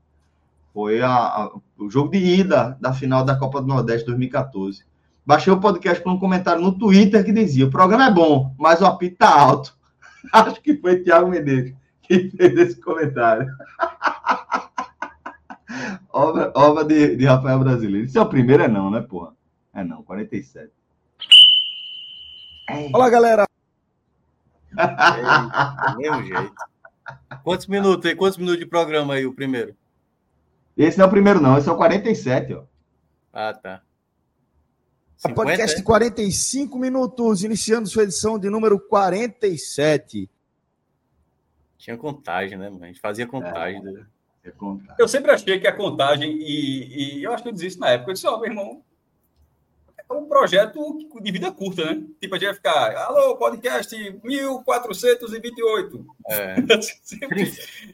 Foi a, a, o jogo de ida da final da Copa do Nordeste 2014. Baixei o podcast por um comentário no Twitter que dizia: o programa é bom, mas o apito tá alto. *laughs* Acho que foi Tiago Medeiros que fez esse comentário. *laughs* obra obra de, de Rafael Brasileiro. Isso é o primeiro, é não, né, porra? É não, 47. Olá, galera. É, mesmo jeito. Quantos minutos aí? Quantos minutos de programa aí, o primeiro? Esse não é o primeiro, não. Esse é o 47, ó. Ah, tá. 50, podcast de 45 minutos, iniciando sua edição de número 47. Tinha contagem, né, mano? A gente fazia contagem. É, né? é contagem. Eu sempre achei que a contagem, e, e eu acho que eu disse isso na época, eu disse, ó, oh, meu irmão, é um projeto de vida curta, né? Tipo, a gente vai ficar, alô, podcast 1428. É.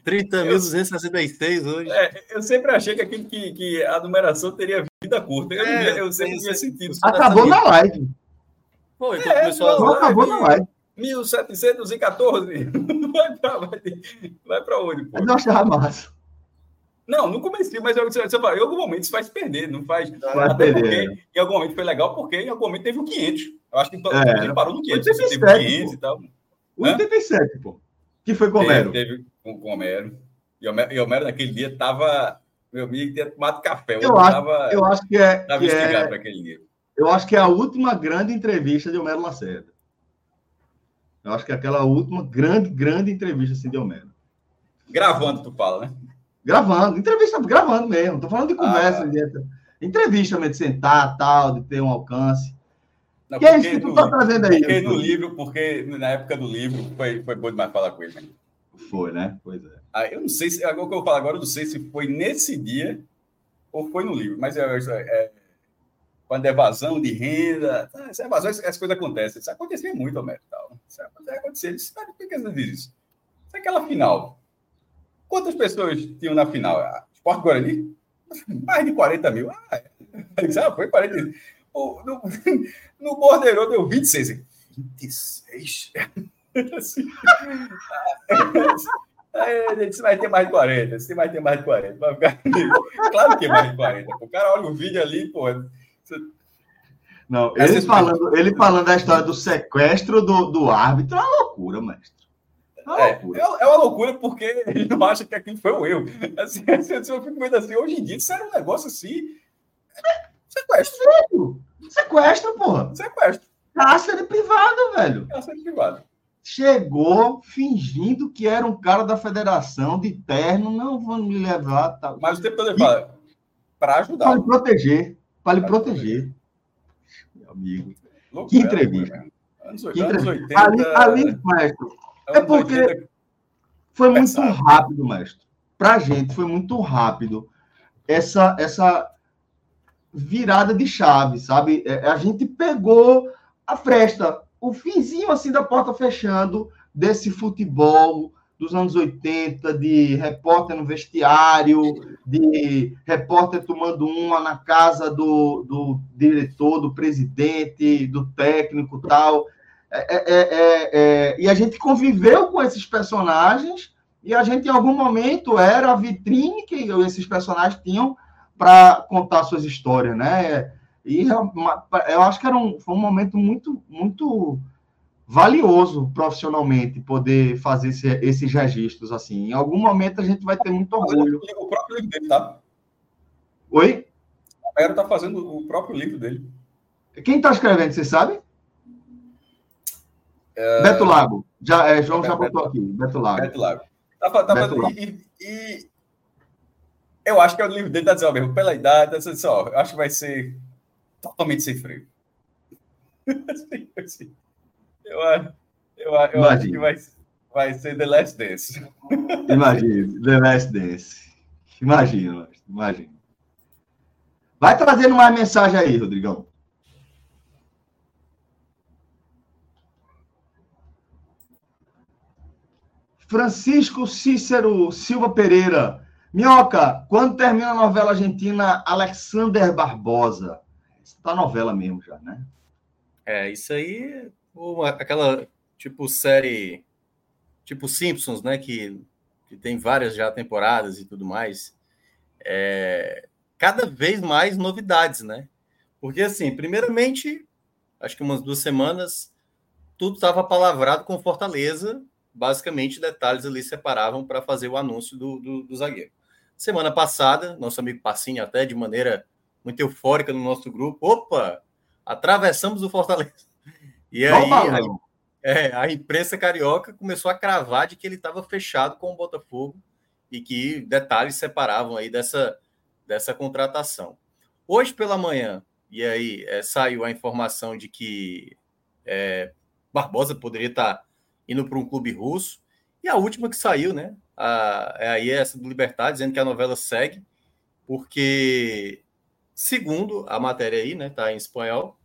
30.266 hoje. É, eu sempre achei que, aquilo que, que a numeração teria vida curta. Eu, é, eu sempre tinha sentido. Acabou na live. Foi, é, começou não, a acabou na live. 1714. vai para vai, vai pra onde? Pô? Eu não achava massa. Não, no começo, mas eu, você fala, em algum momento isso faz perder, não faz. Vai perder. Porque, em algum momento foi legal, porque em algum momento teve o 500. Eu acho que é. ele parou no 500. 87, teve o 500 pô. e tal. O 87, pô. Que foi com o Homero. Teve, com, com o Homero. E o Homero, e Homero naquele dia tava. Meu amigo tinha tomado café. Eu, acho, tava, eu acho que é. Tava instigado é, para aquele dia. Eu acho que é a última grande entrevista de Homero Lacerda. Eu acho que é aquela última grande, grande entrevista assim, de Homero. Gravando, tu fala, né? Gravando, entrevista gravando mesmo. Tô falando de conversa. Ah. De, entrevista mesmo, de sentar, tal, de ter um alcance. Não, que é isso que tu tá trazendo aí? Porque no livro, porque na época do livro foi, foi bom demais falar com ele. Né? Foi, né? Pois é. Ah, eu não sei se. Agora que eu falar agora, eu não sei se foi nesse dia ou foi no livro, mas é, é, quando é evasão de renda, ah, essa evasão, essas coisas acontecem. Isso acontecia muito, Homero. Isso acontecia. Isso, por que você diz isso? Isso é aquela final. Quantas pessoas tinham na final? Esporte Guarani? Mais de 40 mil. Ah, é. *laughs* foi 40. no, *laughs* no Bordeiro deu 26. 26? assim, a gente vai ter mais de 40, você vai ter mais de 40. Vai ficar... Claro que é mais de 40. O cara olha o vídeo ali, pô. Não, ele falando, ele falando da história do sequestro do, do árbitro é uma loucura, mestre. É, é, é, uma loucura porque *laughs* ele não acha que aquilo foi um erro. *laughs* Assim, assim, eu fico vendo assim, hoje em dia, isso era um negócio assim. Sequestro. Sequestro, porra. Sequestro. Cárcere privado, velho. Cárcere privado. Chegou fingindo que era um cara da federação, de terno, não vão me levar. Tá. Mas o tempo todo ele fala, para ajudar. Para lhe proteger. Para lhe proteger. Meu amigo. Loucura, que entrevista. Anos, que entrevista. 80, ali, ali, maestro, é porque foi muito rápido, mestre. Para a gente foi muito rápido essa essa virada de chave, sabe? É, a gente pegou a fresta, o finzinho assim da porta fechando desse futebol dos anos 80, de repórter no vestiário, de repórter tomando uma na casa do, do diretor, do presidente, do técnico tal. É é, é, é, é, e a gente conviveu com esses personagens e a gente, em algum momento, era a vitrine que esses personagens tinham para contar suas histórias, né? E eu acho que era um, foi um momento muito, muito valioso profissionalmente poder fazer esse, esses registros assim. Em algum momento a gente vai ter muito orgulho. O próprio livro dele, tá? Oi? A Era tá fazendo o próprio livro dele. Quem está escrevendo, você sabe? É... Beto Lago. Já, é, João já botou aqui. Beto Lago. Beto Lago. Tá, tá Beto Lago. E, e, eu acho que é o livro dele tá dizendo, mesmo, pela idade, tá dizendo, ó, eu acho que vai ser totalmente sem freio. assim, *laughs* assim. Eu, eu, eu acho que vai, vai ser The Last Dance. Imagina, The Last Dance. Imagina, imagina. Vai trazendo mais mensagem aí, Rodrigão. Francisco Cícero Silva Pereira. Minhoca, quando termina a novela argentina Alexander Barbosa? Está novela mesmo já, né? É, isso aí, aquela tipo série, tipo Simpsons, né? Que, que tem várias já temporadas e tudo mais. É, cada vez mais novidades, né? Porque, assim, primeiramente, acho que umas duas semanas, tudo estava palavrado com Fortaleza. Basicamente, detalhes ali separavam para fazer o anúncio do, do, do, zagueiro. Semana passada, nosso amigo Passinho, até de maneira muito eufórica no nosso grupo, opa, atravessamos o Fortaleza. E aí, a, é, a imprensa carioca começou a cravar de que ele estava fechado com o Botafogo e que detalhes separavam aí dessa, dessa contratação. Hoje pela manhã, e aí é, saiu a informação de que é, Barbosa poderia estar indo para um clube russo. E a última que saiu, né? A, é aí essa do Libertar, dizendo que a novela segue, porque, segundo a matéria aí, né? Tá em espanhol,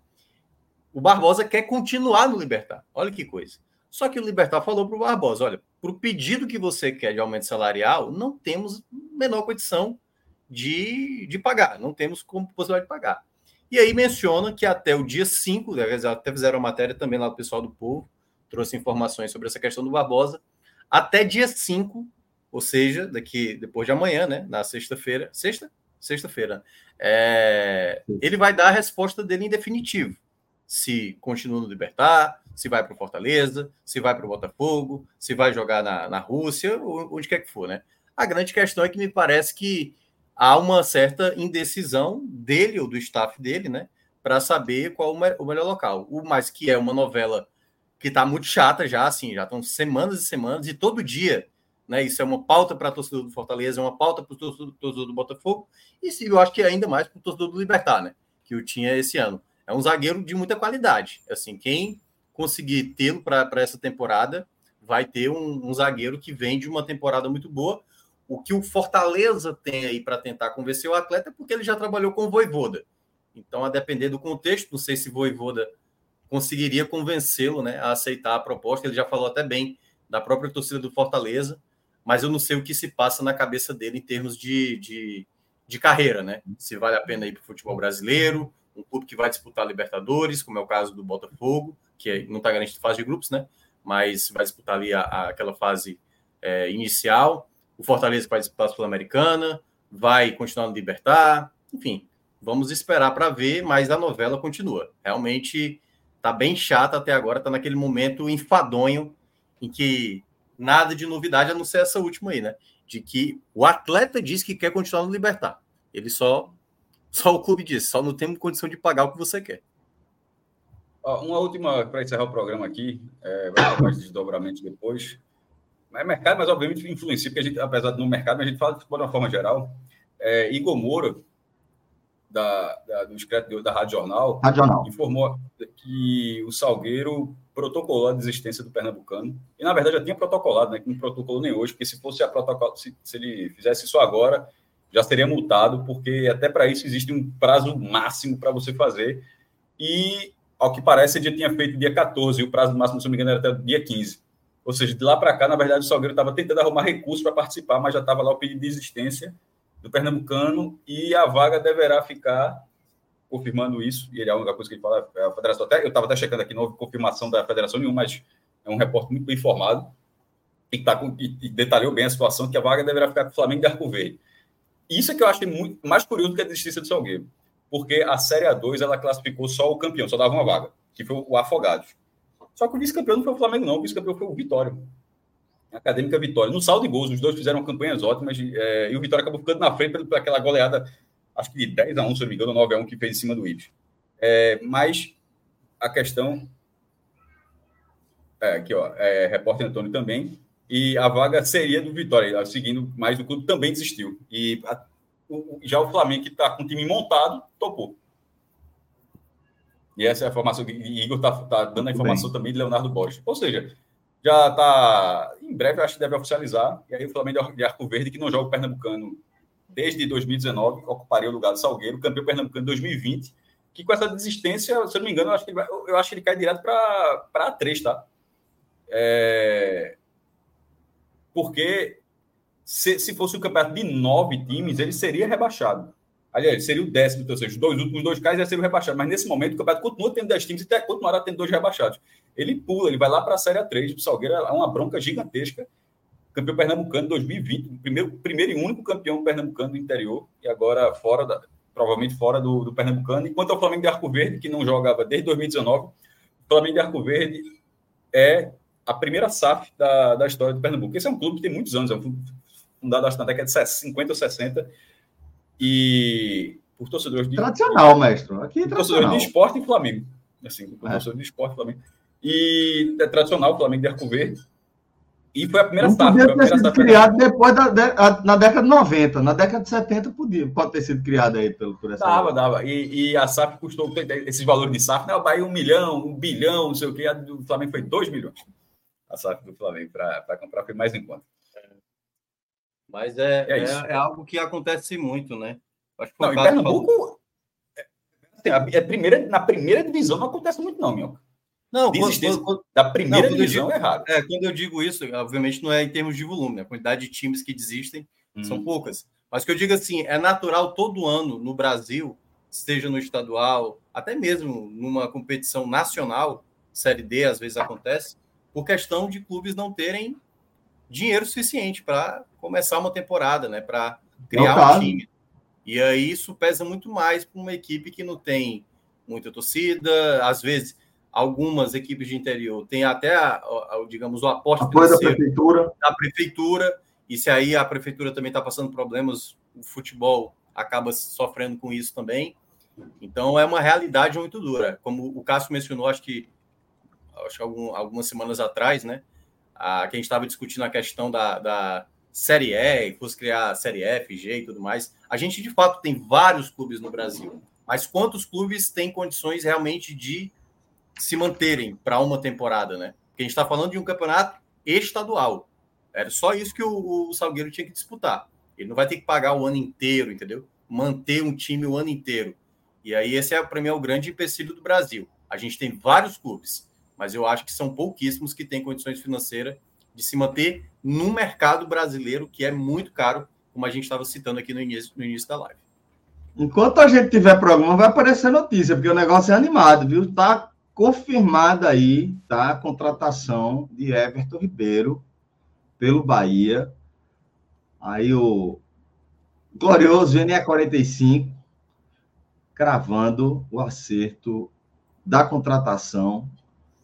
o Barbosa quer continuar no Libertar. Olha que coisa. Só que o Libertar falou para o Barbosa: olha, para o pedido que você quer de aumento salarial, não temos menor condição de, de pagar, não temos como possibilidade de pagar. E aí menciona que até o dia 5, né, até fizeram uma matéria também lá do pessoal do povo, trouxe informações sobre essa questão do Barbosa, até dia 5, ou seja, daqui depois de amanhã, né, na sexta-feira, sexta? Sexta-feira, é, ele vai dar a resposta dele em definitivo. Se continua no Libertar, se vai para o Fortaleza, se vai para o Botafogo, se vai jogar na, na Rússia, onde quer que for, né? A grande questão é que me parece que há uma certa indecisão dele ou do staff dele, né, para saber qual o melhor local. O mais que é uma novela que está muito chata já, assim, já estão semanas e semanas e todo dia, né, isso é uma pauta para torcedor do Fortaleza, é uma pauta para o torcedor, do Botafogo e eu acho que é ainda mais para o torcedor do Libertar, né, que o tinha esse ano. É um zagueiro de muita qualidade. Assim, quem conseguir tê-lo para essa temporada vai ter um, um zagueiro que vem de uma temporada muito boa o que o Fortaleza tem aí para tentar convencer o atleta é porque ele já trabalhou com o Voivoda. Então, a depender do contexto, não sei se Voivoda conseguiria convencê-lo né, a aceitar a proposta. Ele já falou até bem da própria torcida do Fortaleza, mas eu não sei o que se passa na cabeça dele em termos de, de, de carreira, né? Se vale a pena ir para o futebol brasileiro, um clube que vai disputar Libertadores, como é o caso do Botafogo, que não está garantido fase de grupos, né? Mas vai disputar ali a, a aquela fase é, inicial o Fortaleza vai disputar a Sul-Americana, vai continuar no Libertar, enfim, vamos esperar para ver, mas a novela continua. Realmente tá bem chata até agora, tá naquele momento enfadonho em que nada de novidade a não ser essa última aí, né? De que o atleta diz que quer continuar no Libertar. Ele só só o clube diz, só não tem condição de pagar o que você quer. Uma última para encerrar o programa aqui, é, vai ter mais desdobramentos depois. É mercado, mas obviamente influencia, porque a gente, apesar de no mercado, a gente fala de de uma forma geral. É, Igor Moura, da, da, do discreto da Rádio Jornal, Rádio Jornal, informou que o Salgueiro protocolou a desistência do Pernambucano. E, na verdade, já tinha protocolado, né? Que não protocolou nem hoje, porque se fosse a protocolo, se, se ele fizesse isso agora, já seria multado, porque até para isso existe um prazo máximo para você fazer. E, ao que parece, ele já tinha feito dia 14, e o prazo máximo, se não me engano, era até dia 15. Ou seja, de lá para cá, na verdade, o Salgueiro estava tentando arrumar recursos para participar, mas já estava lá o pedido de existência do Pernambucano e a vaga deverá ficar confirmando isso. E ele é a única coisa que ele fala, é a federação. Até, eu estava até checando aqui, não houve confirmação da federação nenhuma, mas é um repórter muito bem informado e, tá com, e, e detalhou bem a situação que a vaga deverá ficar com o Flamengo de Arco Verde. Isso é que eu acho muito mais curioso que a desistência do Salgueiro, porque a Série A2 ela classificou só o campeão, só dava uma vaga, que foi o Afogados. Só que o vice-campeão não foi o Flamengo, não. O vice-campeão foi o Vitória. Acadêmica Vitória. No saldo de gols, os dois fizeram campanhas ótimas é, e o Vitória acabou ficando na frente por aquela goleada, acho que de 10 a 1, se não me engano, 9 a 1 que fez em cima do Ibis. É, mas a questão. É, aqui, ó, é, repórter Antônio também. E a vaga seria do Vitória, seguindo mais do clube, também desistiu. E a, o, já o Flamengo, que está com o time montado, topou. E essa é a informação que Igor está tá dando a informação também de Leonardo Borges. Ou seja, já está. Em breve, acho que deve oficializar. E aí o Flamengo de Arco Verde, que não joga o Pernambucano desde 2019, ocuparia o lugar do Salgueiro, campeão Pernambucano em 2020. Que com essa desistência, se eu não me engano, eu acho que ele, vai, eu acho que ele cai direto para A3, tá? É... Porque se, se fosse um campeonato de nove times, ele seria rebaixado. Aliás, seria o décimo, ou seja, os dois últimos dois casos já seriam rebaixados. Mas nesse momento o campeonato continua tendo 10 times e até continuará tendo dois rebaixados. Ele pula, ele vai lá para a Série A3. O Salgueiro é uma bronca gigantesca. Campeão pernambucano 2020, primeiro, primeiro e único campeão pernambucano do interior, e agora fora da, provavelmente fora do, do Pernambucano. Enquanto o Flamengo de Arco Verde, que não jogava desde 2019, o Flamengo de Arco Verde é a primeira SAF da, da história do Pernambuco. Esse é um clube que tem muitos anos, é um clube fundado acho, na década de 50 ou 60, e por torcedores de. Tradicional, mestre. Aqui é torcedores de esporte e Flamengo. Assim, por é. torcedores de esporte e Flamengo. E é tradicional o Flamengo de Arco Verde. E foi a primeira SAF. Podia ter sido criado depois da, de, na década de 90. Na década de 70 podia, pode ter sido criado aí pelo, por essa. Dava, dava. E, e, a SAF custou esses valores de SAF, né? O Bahia um milhão, um bilhão, não sei o quê. A do Flamengo foi dois milhões. A SAF do Flamengo para comprar foi mais em conta. Mas é, é, é, é, algo que acontece muito, né? Acho que não, em Pernambuco, é, assim, é, primeira, na primeira divisão não acontece muito, não, Minhoca. Não, quando, quando, da primeira não, divisão digo, é errado. É, quando eu digo isso, obviamente não é em termos de volume, né? a quantidade de times que desistem hum. são poucas. Mas que eu digo assim, é natural todo ano no Brasil, seja no estadual, até mesmo numa competição nacional, Série D às vezes acontece, por questão de clubes não terem dinheiro suficiente para começar uma temporada, né? Para criar um time. E aí isso pesa muito mais para uma equipe que não tem muita torcida, às vezes algumas equipes de interior têm até, a, a, digamos, o aporte da prefeitura. da prefeitura, e se aí a prefeitura também está passando problemas, o futebol acaba sofrendo com isso também. Então é uma realidade muito dura. Como o Cássio mencionou, acho que, acho que algum, algumas semanas atrás, né? A, que a gente estava discutindo a questão da, da Série E, fosse criar Série F, G e tudo mais. A gente, de fato, tem vários clubes no Brasil, mas quantos clubes têm condições realmente de se manterem para uma temporada, né? Porque a gente está falando de um campeonato estadual. Era só isso que o, o Salgueiro tinha que disputar. Ele não vai ter que pagar o ano inteiro, entendeu? Manter um time o ano inteiro. E aí, esse é, para mim, é o grande empecilho do Brasil. A gente tem vários clubes, mas eu acho que são pouquíssimos que têm condições financeiras de se manter no mercado brasileiro, que é muito caro, como a gente estava citando aqui no início, no início da live. Enquanto a gente tiver programa, vai aparecer notícia, porque o negócio é animado, viu? Tá confirmada aí tá, a contratação de Everton Ribeiro pelo Bahia. Aí o glorioso NE45 cravando o acerto da contratação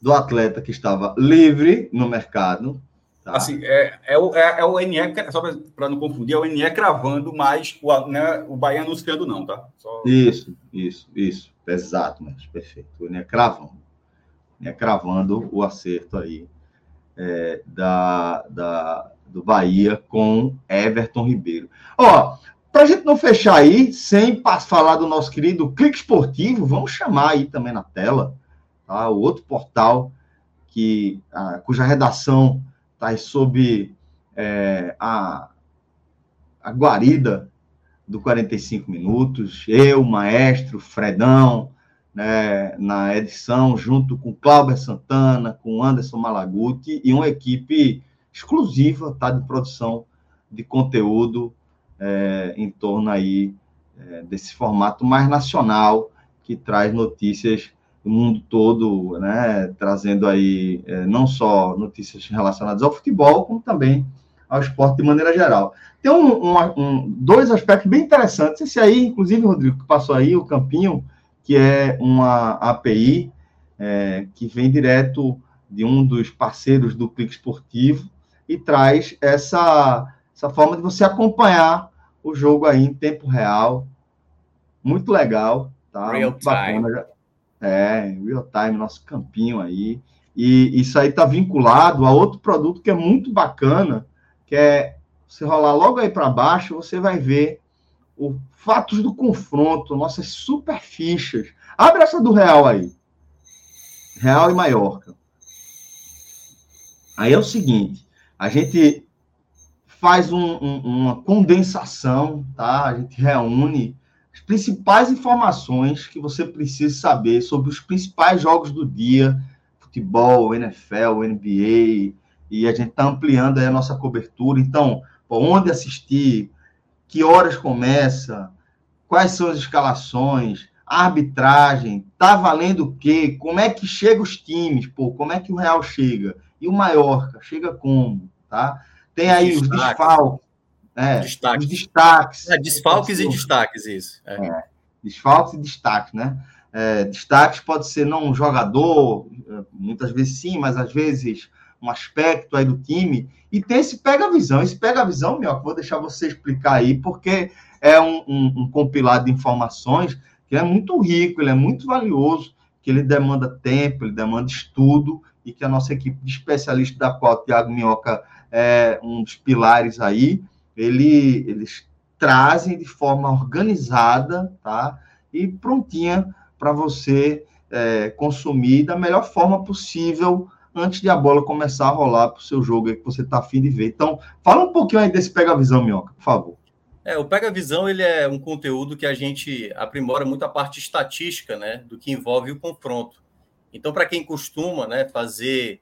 do atleta que estava livre no mercado. Tá? Assim, é, é, o, é, é o NE, só para não confundir, é o NE cravando, mas o, né, o Bahia anunciando não, tá? Só... Isso, isso, isso. Exato, mas perfeito. O NE cravando né, cravando o acerto aí é, da, da, do Bahia com Everton Ribeiro. Ó, para a gente não fechar aí, sem falar do nosso querido Clique Esportivo, vamos chamar aí também na tela, tá? O outro portal que, a, cuja redação está sob é, a, a guarida do 45 minutos, eu, maestro, Fredão, né, na edição, junto com Cláudio Santana, com Anderson Malaguti, e uma equipe exclusiva tá, de produção de conteúdo é, em torno aí é, desse formato mais nacional, que traz notícias do mundo todo, né, trazendo aí é, não só notícias relacionadas ao futebol, como também ao esporte de maneira geral. Tem um, um, um, dois aspectos bem interessantes. Esse aí, inclusive, Rodrigo, que passou aí, o Campinho, que é uma API é, que vem direto de um dos parceiros do Clique Esportivo e traz essa, essa forma de você acompanhar o jogo aí em tempo real. Muito legal, tá? Real Muito time. É, real time, nosso campinho aí. E isso aí está vinculado a outro produto que é muito bacana, que é você rolar logo aí para baixo, você vai ver o fatos do confronto, nossas super fichas. Abre essa do Real aí. Real e Maiorca. Aí é o seguinte, a gente faz um, um, uma condensação, tá? A gente reúne as principais informações que você precisa saber sobre os principais jogos do dia, futebol, NFL, NBA, e a gente está ampliando a nossa cobertura. Então, onde assistir, que horas começa, quais são as escalações, arbitragem, tá valendo o quê? Como é que chega os times? Pô, como é que o Real chega? E o Maiorca, chega como? Tá? Tem aí os desfalques. É, destaques. Os destaques. É, desfalques e destaques, isso. É. É, desfalques e destaques, né? É, destaques pode ser não um jogador, é, muitas vezes sim, mas às vezes um aspecto aí do time. E tem esse pega-visão. Esse pega-visão, meu, vou deixar você explicar aí, porque é um, um, um compilado de informações que é muito rico, ele é muito valioso, que ele demanda tempo, ele demanda estudo, e que a nossa equipe de especialistas, da qual o Tiago Minhoca é um dos pilares aí, ele, eles trazem de forma organizada, tá? E prontinha para você é, consumir da melhor forma possível antes de a bola começar a rolar para o seu jogo que você está afim de ver. Então, fala um pouquinho aí desse Pega Visão, Minhoca, por favor. É, o Pega Visão ele é um conteúdo que a gente aprimora muito a parte estatística, né, do que envolve o confronto. Então, para quem costuma, né, fazer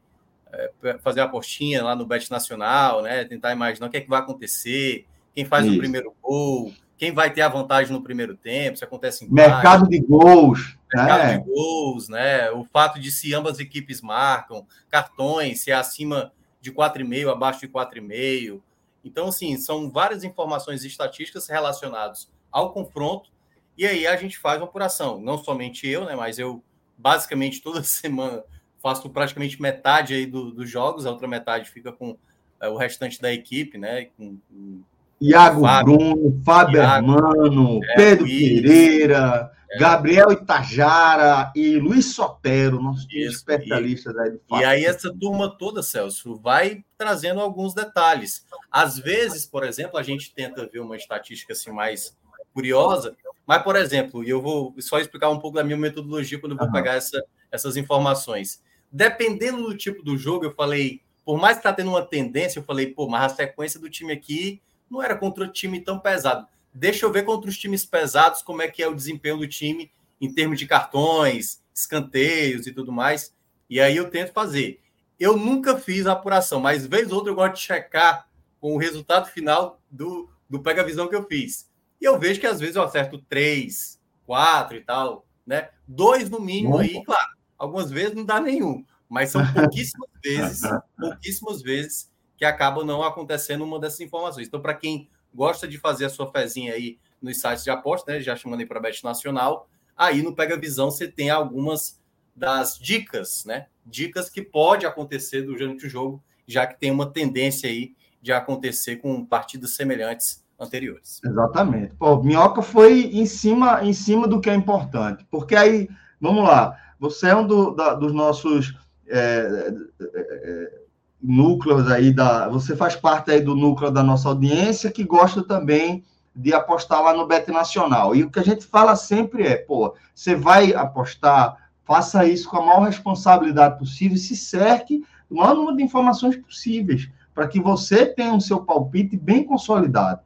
é, fazer a apostinha lá no Bet Nacional, né, tentar imaginar o que é que vai acontecer, quem faz Isso. o primeiro gol, quem vai ter a vantagem no primeiro tempo, se acontece em mercado de gols, mercado né? de gols, né, o fato de se ambas equipes marcam, cartões, se é acima de 4,5, abaixo de 4,5 então, assim, são várias informações estatísticas relacionadas ao confronto, e aí a gente faz uma apuração. Não somente eu, né? Mas eu, basicamente, toda *laughs* semana faço praticamente metade aí do, dos jogos, a outra metade fica com é, o restante da equipe, né? Com, com Iago Fábio, Bruno, Fábio Iago, Hermano, é, Pedro Luiz, Pereira, é. Gabriel Itajara e Luiz Sotero, nossos especialistas aí fato. E aí essa turma toda, Celso, vai trazendo alguns detalhes. Às vezes, por exemplo, a gente tenta ver uma estatística assim mais curiosa, mas, por exemplo, e eu vou só explicar um pouco da minha metodologia quando eu vou uhum. pegar essa, essas informações. Dependendo do tipo do jogo, eu falei, por mais que está tendo uma tendência, eu falei, pô, mas a sequência do time aqui não era contra um time tão pesado deixa eu ver contra os times pesados como é que é o desempenho do time em termos de cartões, escanteios e tudo mais. E aí eu tento fazer. Eu nunca fiz a apuração, mas vez ou outra eu gosto de checar com o resultado final do, do Pega Visão que eu fiz. E eu vejo que às vezes eu acerto três, quatro e tal, né? Dois no mínimo aí, claro. Algumas vezes não dá nenhum, mas são pouquíssimas *laughs* vezes, pouquíssimas vezes que não acontecendo uma dessas informações. Então, para quem gosta de fazer a sua fezinha aí nos sites de aposta, né? Já chamando aí para Bet Nacional. Aí no Pega Visão você tem algumas das dicas, né? Dicas que pode acontecer durante o jogo, já que tem uma tendência aí de acontecer com partidas semelhantes anteriores. Exatamente. Pô, Minhoca foi em cima, em cima do que é importante, porque aí, vamos lá, você é um do, da, dos nossos é, é, é núcleos aí da. Você faz parte aí do núcleo da nossa audiência que gosta também de apostar lá no Bet Nacional. E o que a gente fala sempre é, pô, você vai apostar, faça isso com a maior responsabilidade possível, se cerque do maior número de informações possíveis, para que você tenha o seu palpite bem consolidado.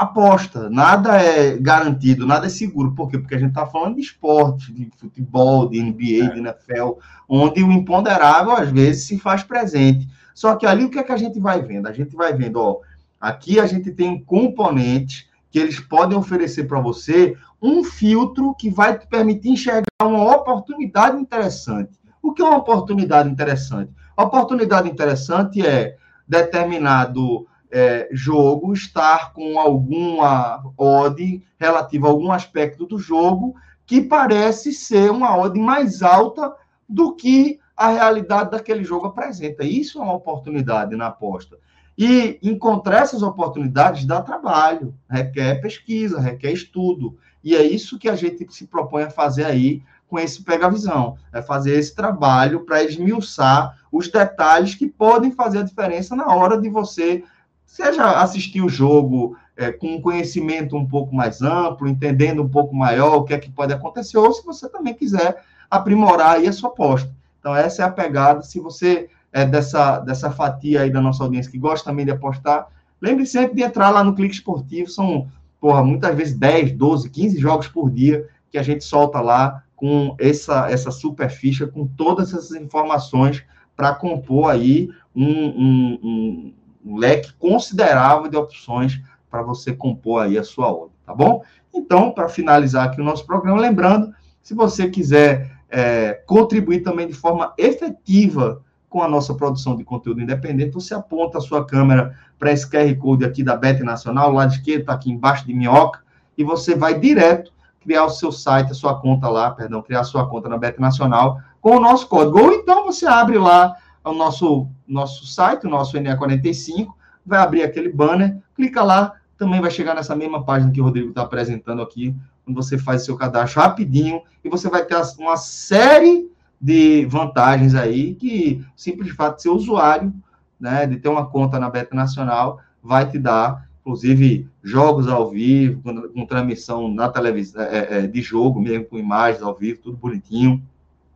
Aposta, nada é garantido, nada é seguro. Por quê? Porque a gente está falando de esporte, de futebol, de NBA, é. de NFL, onde o imponderável às vezes se faz presente. Só que ali o que é que a gente vai vendo? A gente vai vendo, ó, aqui a gente tem componentes que eles podem oferecer para você um filtro que vai te permitir enxergar uma oportunidade interessante. O que é uma oportunidade interessante? A oportunidade interessante é determinado é, jogo estar com alguma odd relativa a algum aspecto do jogo que parece ser uma odd mais alta do que a realidade daquele jogo apresenta. Isso é uma oportunidade na aposta. E encontrar essas oportunidades dá trabalho, requer pesquisa, requer estudo. E é isso que a gente se propõe a fazer aí com esse pega-visão. É fazer esse trabalho para esmiuçar os detalhes que podem fazer a diferença na hora de você, seja assistir o jogo é, com um conhecimento um pouco mais amplo, entendendo um pouco maior o que é que pode acontecer, ou se você também quiser aprimorar aí a sua aposta. Então, essa é a pegada. Se você é dessa, dessa fatia aí da nossa audiência que gosta também de apostar, lembre sempre de entrar lá no Clique Esportivo. São, porra, muitas vezes 10, 12, 15 jogos por dia que a gente solta lá com essa, essa super ficha, com todas essas informações para compor aí um, um, um, leque considerável de opções para você compor aí a sua ordem. tá bom? Então, para finalizar aqui o nosso programa, lembrando, se você quiser é, contribuir também de forma efetiva com a nossa produção de conteúdo independente, você aponta a sua câmera para esse QR Code aqui da Bet Nacional, o lado esquerdo está aqui embaixo de minhoca, e você vai direto criar o seu site, a sua conta lá, perdão, criar a sua conta na Bet Nacional com o nosso código. Ou então você abre lá o nosso, nosso site, o nosso NE45, vai abrir aquele banner, clica lá, também vai chegar nessa mesma página que o Rodrigo está apresentando aqui, quando você faz seu cadastro rapidinho, e você vai ter uma série de vantagens aí que simples fato de ser usuário, né, de ter uma conta na Beta Nacional, vai te dar, inclusive, jogos ao vivo, com, com transmissão na televisão, é, é, de jogo mesmo, com imagens ao vivo, tudo bonitinho,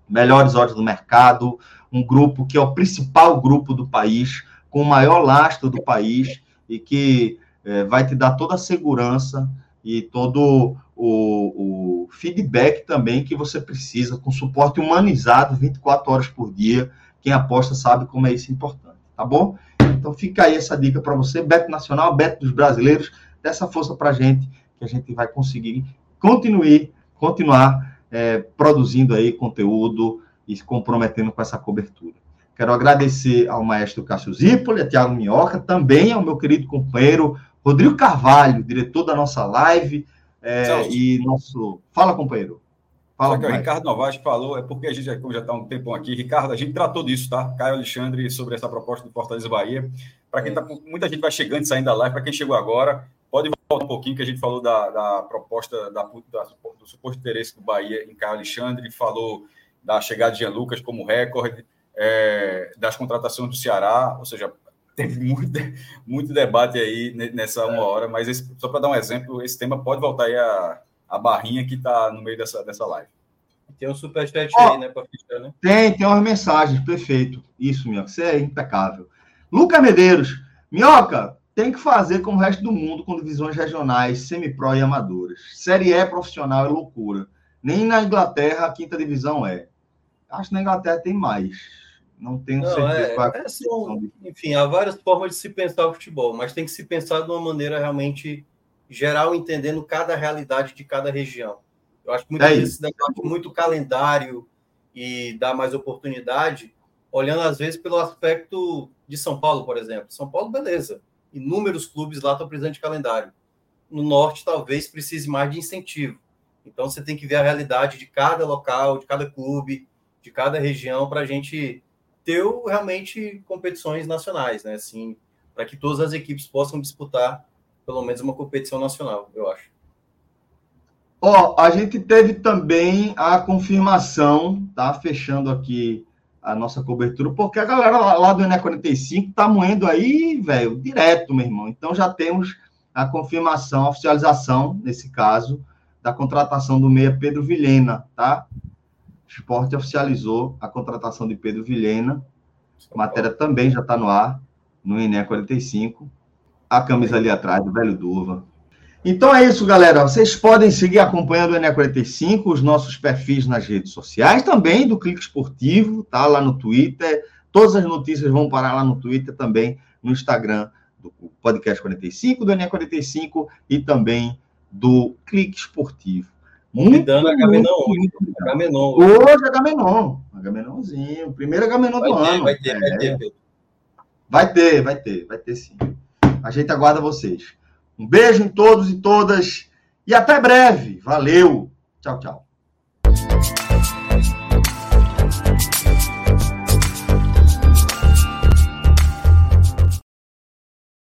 melhores odds do mercado, um grupo que é o principal grupo do país, com o maior lastro do país, e que é, vai te dar toda a segurança e todo o, o, feedback também que você precisa, com suporte humanizado 24 horas por dia. Quem aposta sabe como é isso importante, tá bom? Então fica aí essa dica para você, Beto Nacional, Beto dos Brasileiros, dessa força para gente, que a gente vai conseguir continuar, continuar é, produzindo aí conteúdo e se comprometendo com essa cobertura. Quero agradecer ao maestro Cássio Zipoli, a Tiago Minhoca, também ao meu querido companheiro Rodrigo Carvalho, diretor da nossa live, é, e nosso. Fala, companheiro. Fala, que o Ricardo Novaes falou, é porque a gente já está um tempão aqui. Ricardo, a gente tratou disso, tá? Caio Alexandre, sobre essa proposta do Fortaleza Bahia. Para quem tá, muita gente vai chegando e saindo da live, para quem chegou agora, pode voltar um pouquinho, que a gente falou da, da proposta da, da, do suposto interesse do Bahia em Caio Alexandre, falou da chegada de Jean Lucas como recorde, é, das contratações do Ceará, ou seja, teve muito, *laughs* muito debate aí nessa uma hora, mas esse, só para dar um exemplo, esse tema pode voltar aí a, a barrinha que está no meio dessa, dessa live. Tem um superchat oh, aí, né, para fechar, né? Tem, tem umas mensagens, perfeito. Isso, Minhoca, você é impecável. Lucas Medeiros, Minhoca, tem que fazer como o resto do mundo com divisões regionais, semi-pro e amadoras. Série E profissional é loucura. Nem na Inglaterra a quinta divisão é. Acho que na Inglaterra tem mais não tenho não, certeza. É, é, são, enfim, há várias formas de se pensar o futebol, mas tem que se pensar de uma maneira realmente geral, entendendo cada realidade de cada região. Eu acho que muitas é vezes debate muito calendário e dá mais oportunidade, olhando às vezes pelo aspecto de São Paulo, por exemplo. São Paulo, beleza. Inúmeros clubes lá estão precisando de calendário. No norte, talvez precise mais de incentivo. Então, você tem que ver a realidade de cada local, de cada clube, de cada região, para a gente ter realmente competições nacionais, né? Assim, para que todas as equipes possam disputar pelo menos uma competição nacional, eu acho. Ó, oh, a gente teve também a confirmação, tá? Fechando aqui a nossa cobertura, porque a galera lá do ENE 45 tá moendo aí, velho, direto, meu irmão. Então já temos a confirmação, a oficialização, nesse caso, da contratação do meia Pedro Vilhena, tá? Esporte oficializou a contratação de Pedro Vilhena. A matéria também já está no ar, no INE 45. A camisa ali atrás do Velho Duva. Então é isso, galera. Vocês podem seguir acompanhando o INE 45, os nossos perfis nas redes sociais, também do Clique Esportivo, tá lá no Twitter. Todas as notícias vão parar lá no Twitter, também no Instagram do Podcast 45, do INE 45 e também do Clique Esportivo. Convidando a Gamenon hoje. Agamenon. Hoje, Agamenon. Agamenonzinho. Primeiro Agamenon do ter, ano. Vai ter, é. vai ter, Pedro. Vai ter, vai ter, vai ter sim. A gente aguarda vocês. Um beijo em todos e todas. E até breve. Valeu. Tchau, tchau.